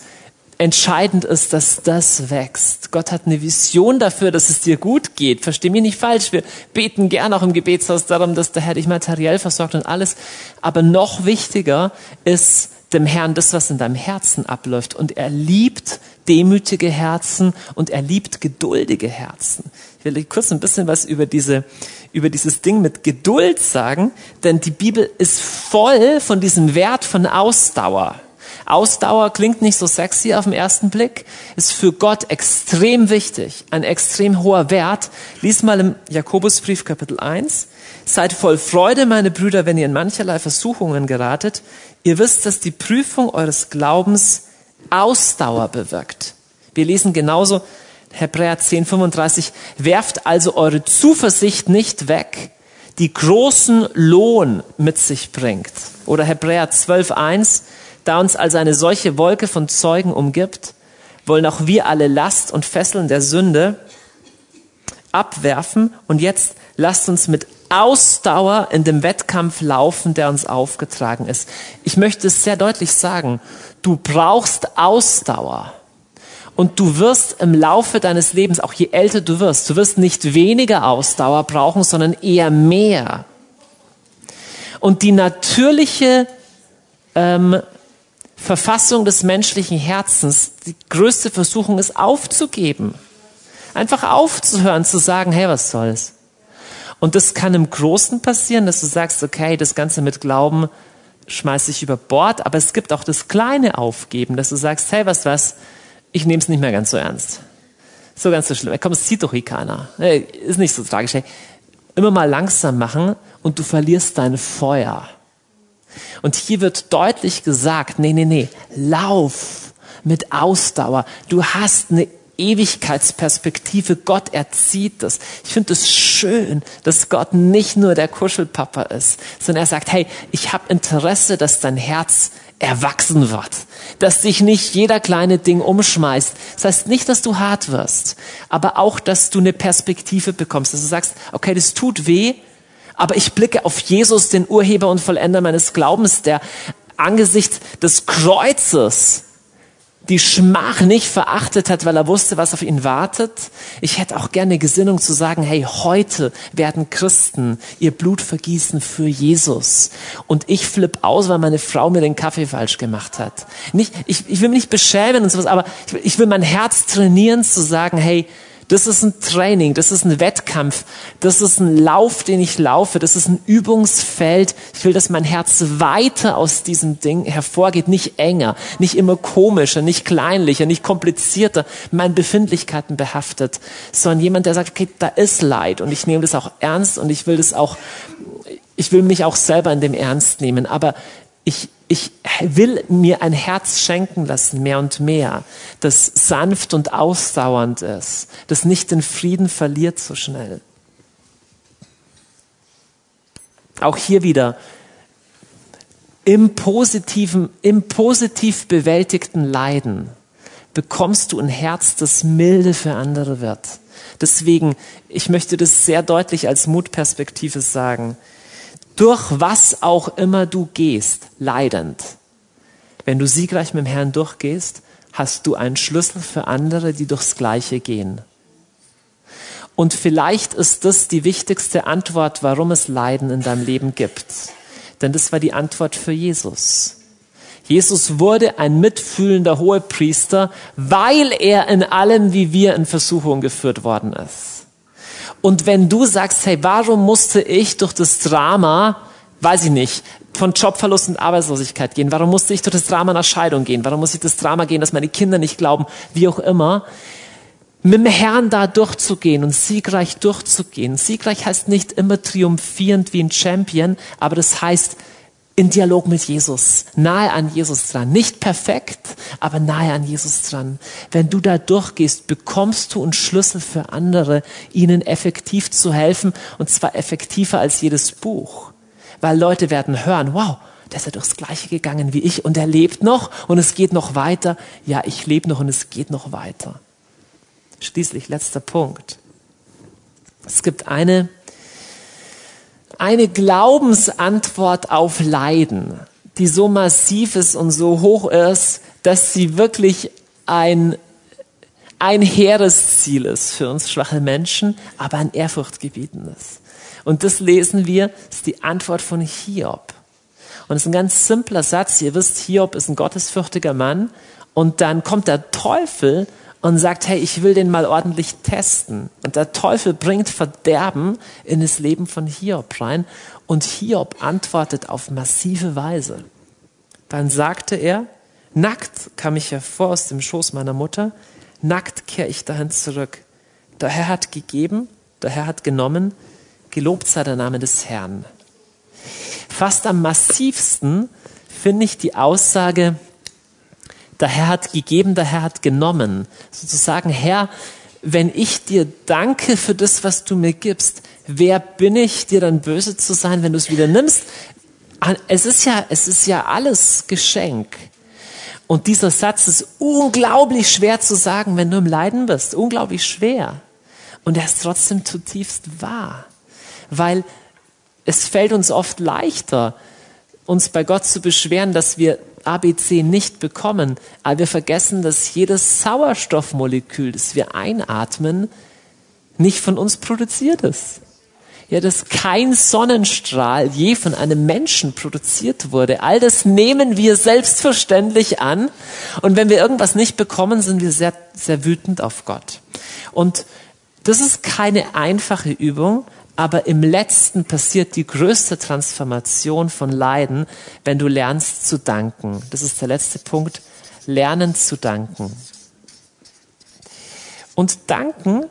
entscheidend ist, dass das wächst. Gott hat eine Vision dafür, dass es dir gut geht. Versteh mich nicht falsch. Wir beten gern auch im Gebetshaus darum, dass der Herr dich materiell versorgt und alles. Aber noch wichtiger ist dem Herrn das, was in deinem Herzen abläuft. Und er liebt demütige Herzen und er liebt geduldige Herzen. Ich will kurz ein bisschen was über diese, über dieses Ding mit Geduld sagen, denn die Bibel ist voll von diesem Wert von Ausdauer. Ausdauer klingt nicht so sexy auf den ersten Blick, ist für Gott extrem wichtig, ein extrem hoher Wert. Lies mal im Jakobusbrief Kapitel 1. Seid voll Freude, meine Brüder, wenn ihr in mancherlei Versuchungen geratet. Ihr wisst, dass die Prüfung eures Glaubens Ausdauer bewirkt. Wir lesen genauso Hebräer 10, 35. Werft also eure Zuversicht nicht weg, die großen Lohn mit sich bringt. Oder Hebräer 12, 1. Da uns also eine solche Wolke von Zeugen umgibt, wollen auch wir alle Last und Fesseln der Sünde abwerfen und jetzt lasst uns mit Ausdauer in dem Wettkampf laufen, der uns aufgetragen ist. Ich möchte es sehr deutlich sagen, du brauchst Ausdauer. Und du wirst im Laufe deines Lebens, auch je älter du wirst, du wirst nicht weniger Ausdauer brauchen, sondern eher mehr. Und die natürliche ähm, Verfassung des menschlichen Herzens, die größte Versuchung ist aufzugeben. Einfach aufzuhören, zu sagen, hey, was soll's? Und das kann im Großen passieren, dass du sagst, okay, das Ganze mit Glauben schmeiß ich über Bord, aber es gibt auch das kleine Aufgeben, dass du sagst, hey, was, was, ich nehme es nicht mehr ganz so ernst. So ganz so schlimm. Komm, es sieht doch eh keiner. Ist nicht so tragisch. Hey, immer mal langsam machen und du verlierst dein Feuer. Und hier wird deutlich gesagt, nee, nee, nee, lauf mit Ausdauer. Du hast eine Ewigkeitsperspektive. Gott erzieht das. Ich finde es schön, dass Gott nicht nur der Kuschelpapa ist, sondern er sagt, hey, ich habe Interesse, dass dein Herz erwachsen wird, dass dich nicht jeder kleine Ding umschmeißt. Das heißt nicht, dass du hart wirst, aber auch, dass du eine Perspektive bekommst, dass du sagst, okay, das tut weh, aber ich blicke auf Jesus, den Urheber und Vollender meines Glaubens, der angesichts des Kreuzes die Schmach nicht verachtet hat, weil er wusste, was auf ihn wartet. Ich hätte auch gerne Gesinnung zu sagen, hey, heute werden Christen ihr Blut vergießen für Jesus. Und ich flipp aus, weil meine Frau mir den Kaffee falsch gemacht hat. Nicht, ich, ich will mich nicht beschämen und sowas, aber ich ich will mein Herz trainieren zu sagen, hey, das ist ein Training, das ist ein Wettkampf, das ist ein Lauf, den ich laufe, das ist ein Übungsfeld. Ich will, dass mein Herz weiter aus diesem Ding hervorgeht, nicht enger, nicht immer komischer, nicht kleinlicher, nicht komplizierter, meinen Befindlichkeiten behaftet, sondern jemand, der sagt, okay, da ist Leid und ich nehme das auch ernst und ich will das auch, ich will mich auch selber in dem ernst nehmen, aber ich, ich will mir ein Herz schenken lassen, mehr und mehr, das sanft und ausdauernd ist, das nicht den Frieden verliert so schnell. Auch hier wieder, im positiven, im positiv bewältigten Leiden bekommst du ein Herz, das milde für andere wird. Deswegen, ich möchte das sehr deutlich als Mutperspektive sagen durch was auch immer du gehst, leidend. Wenn du siegreich mit dem Herrn durchgehst, hast du einen Schlüssel für andere, die durchs Gleiche gehen. Und vielleicht ist das die wichtigste Antwort, warum es Leiden in deinem Leben gibt. Denn das war die Antwort für Jesus. Jesus wurde ein mitfühlender Hohepriester, weil er in allem wie wir in Versuchung geführt worden ist. Und wenn du sagst, hey, warum musste ich durch das Drama, weiß ich nicht, von Jobverlust und Arbeitslosigkeit gehen? Warum musste ich durch das Drama nach Scheidung gehen? Warum muss ich das Drama gehen, dass meine Kinder nicht glauben? Wie auch immer. Mit dem Herrn da durchzugehen und siegreich durchzugehen. Siegreich heißt nicht immer triumphierend wie ein Champion, aber das heißt, in Dialog mit Jesus, nahe an Jesus dran. Nicht perfekt, aber nahe an Jesus dran. Wenn du da durchgehst, bekommst du einen Schlüssel für andere, ihnen effektiv zu helfen, und zwar effektiver als jedes Buch. Weil Leute werden hören, wow, der ist ja durchs Gleiche gegangen wie ich und er lebt noch und es geht noch weiter. Ja, ich lebe noch und es geht noch weiter. Schließlich letzter Punkt. Es gibt eine eine Glaubensantwort auf Leiden, die so massiv ist und so hoch ist, dass sie wirklich ein, ein Heeresziel ist für uns schwache Menschen, aber ein Ehrfurchtgebieten ist. Und das lesen wir, ist die Antwort von Hiob. Und es ist ein ganz simpler Satz. Ihr wisst, Hiob ist ein gottesfürchtiger Mann. Und dann kommt der Teufel und sagt, hey, ich will den mal ordentlich testen. Und der Teufel bringt Verderben in das Leben von Hiob rein und Hiob antwortet auf massive Weise. Dann sagte er, nackt kam ich hervor aus dem Schoß meiner Mutter, nackt kehre ich dahin zurück. Der Herr hat gegeben, der Herr hat genommen, gelobt sei der Name des Herrn. Fast am massivsten finde ich die Aussage, der Herr hat gegeben, der Herr hat genommen. Sozusagen, Herr, wenn ich dir danke für das, was du mir gibst, wer bin ich, dir dann böse zu sein, wenn du es wieder nimmst? Es ist ja, es ist ja alles Geschenk. Und dieser Satz ist unglaublich schwer zu sagen, wenn du im Leiden bist. Unglaublich schwer. Und er ist trotzdem zutiefst wahr. Weil es fällt uns oft leichter, uns bei Gott zu beschweren, dass wir ABC nicht bekommen, aber wir vergessen, dass jedes Sauerstoffmolekül, das wir einatmen, nicht von uns produziert ist. Ja, dass kein Sonnenstrahl je von einem Menschen produziert wurde. All das nehmen wir selbstverständlich an. Und wenn wir irgendwas nicht bekommen, sind wir sehr, sehr wütend auf Gott. Und das ist keine einfache Übung, aber im letzten passiert die größte Transformation von Leiden, wenn du lernst zu danken. Das ist der letzte Punkt. Lernen zu danken. Und danken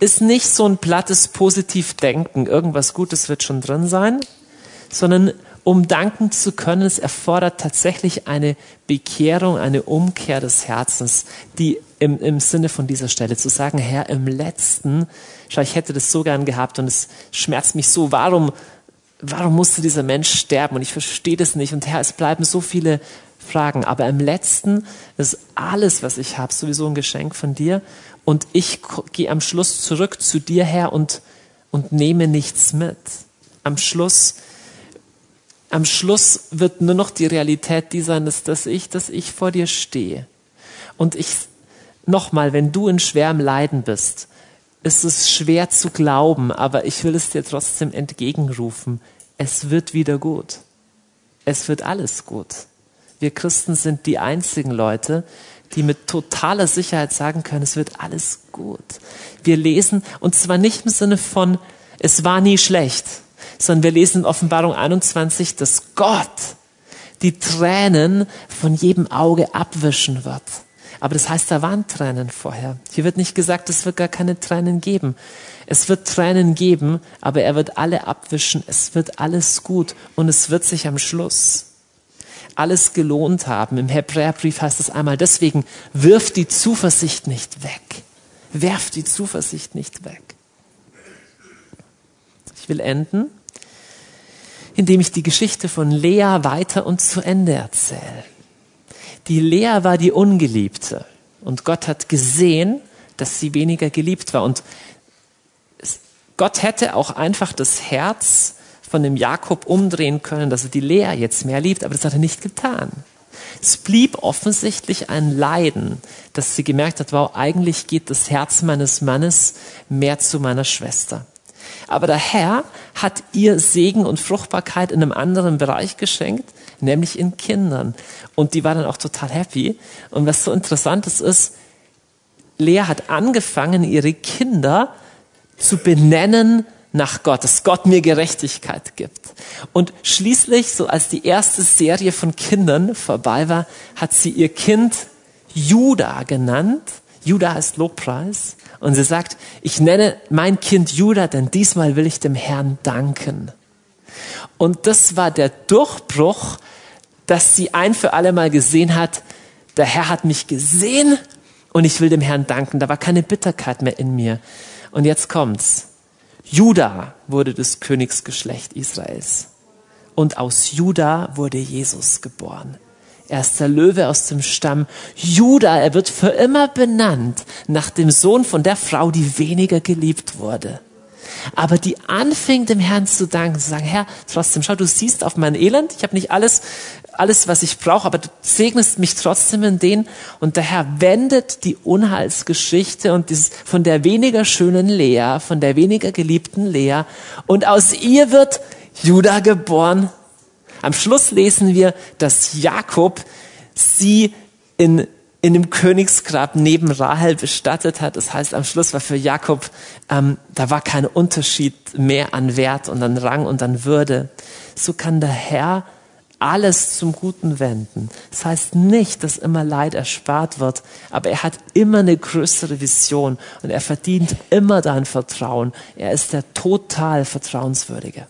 ist nicht so ein plattes Positivdenken, irgendwas Gutes wird schon drin sein, sondern um danken zu können, es erfordert tatsächlich eine Bekehrung, eine Umkehr des Herzens, die im, im Sinne von dieser Stelle zu sagen, Herr, im letzten, schau, ich hätte das so gern gehabt und es schmerzt mich so, warum, warum musste dieser Mensch sterben? Und ich verstehe das nicht. Und Herr, es bleiben so viele Fragen, aber im letzten ist alles, was ich habe, sowieso ein Geschenk von dir. Und ich gehe am Schluss zurück zu dir, Herr, und, und nehme nichts mit. Am Schluss am Schluss wird nur noch die Realität die sein, dass, dass ich, dass ich vor dir stehe. Und ich, nochmal, wenn du in schwerem Leiden bist, ist es schwer zu glauben, aber ich will es dir trotzdem entgegenrufen. Es wird wieder gut. Es wird alles gut. Wir Christen sind die einzigen Leute, die mit totaler Sicherheit sagen können, es wird alles gut. Wir lesen, und zwar nicht im Sinne von, es war nie schlecht, sondern wir lesen in Offenbarung 21, dass Gott die Tränen von jedem Auge abwischen wird. Aber das heißt, da waren Tränen vorher. Hier wird nicht gesagt, es wird gar keine Tränen geben. Es wird Tränen geben, aber er wird alle abwischen. Es wird alles gut und es wird sich am Schluss alles gelohnt haben. Im Hebräerbrief heißt es einmal, deswegen wirf die Zuversicht nicht weg. Werf die Zuversicht nicht weg. Ich will enden, indem ich die Geschichte von Lea weiter und zu Ende erzähle. Die Lea war die Ungeliebte und Gott hat gesehen, dass sie weniger geliebt war. Und Gott hätte auch einfach das Herz von dem Jakob umdrehen können, dass er die Lea jetzt mehr liebt, aber das hat er nicht getan. Es blieb offensichtlich ein Leiden, dass sie gemerkt hat, wow, eigentlich geht das Herz meines Mannes mehr zu meiner Schwester. Aber der Herr hat ihr Segen und Fruchtbarkeit in einem anderen Bereich geschenkt, nämlich in Kindern. Und die war dann auch total happy. Und was so interessant ist, ist, Lea hat angefangen, ihre Kinder zu benennen nach Gott, dass Gott mir Gerechtigkeit gibt. Und schließlich, so als die erste Serie von Kindern vorbei war, hat sie ihr Kind Judah genannt. Judah ist Lobpreis. Und sie sagt, ich nenne mein Kind Judah, denn diesmal will ich dem Herrn danken. Und das war der Durchbruch, dass sie ein für alle Mal gesehen hat, der Herr hat mich gesehen und ich will dem Herrn danken. Da war keine Bitterkeit mehr in mir. Und jetzt kommt's. Juda wurde das Königsgeschlecht Israels. Und aus Juda wurde Jesus geboren. Er ist der Löwe aus dem Stamm Juda. Er wird für immer benannt nach dem Sohn von der Frau, die weniger geliebt wurde. Aber die anfing dem Herrn zu danken, zu sagen, Herr, trotzdem, schau, du siehst auf mein Elend, ich habe nicht alles, alles, was ich brauche, aber du segnest mich trotzdem in den. Und der Herr wendet die Unheilsgeschichte und dieses von der weniger schönen Lea, von der weniger geliebten Lea. Und aus ihr wird Judah geboren. Am Schluss lesen wir, dass Jakob sie in in dem Königsgrab neben Rahel bestattet hat. Das heißt, am Schluss war für Jakob, ähm, da war kein Unterschied mehr an Wert und an Rang und an Würde. So kann der Herr alles zum Guten wenden. Das heißt nicht, dass immer Leid erspart wird, aber er hat immer eine größere Vision und er verdient immer dein Vertrauen. Er ist der total Vertrauenswürdige.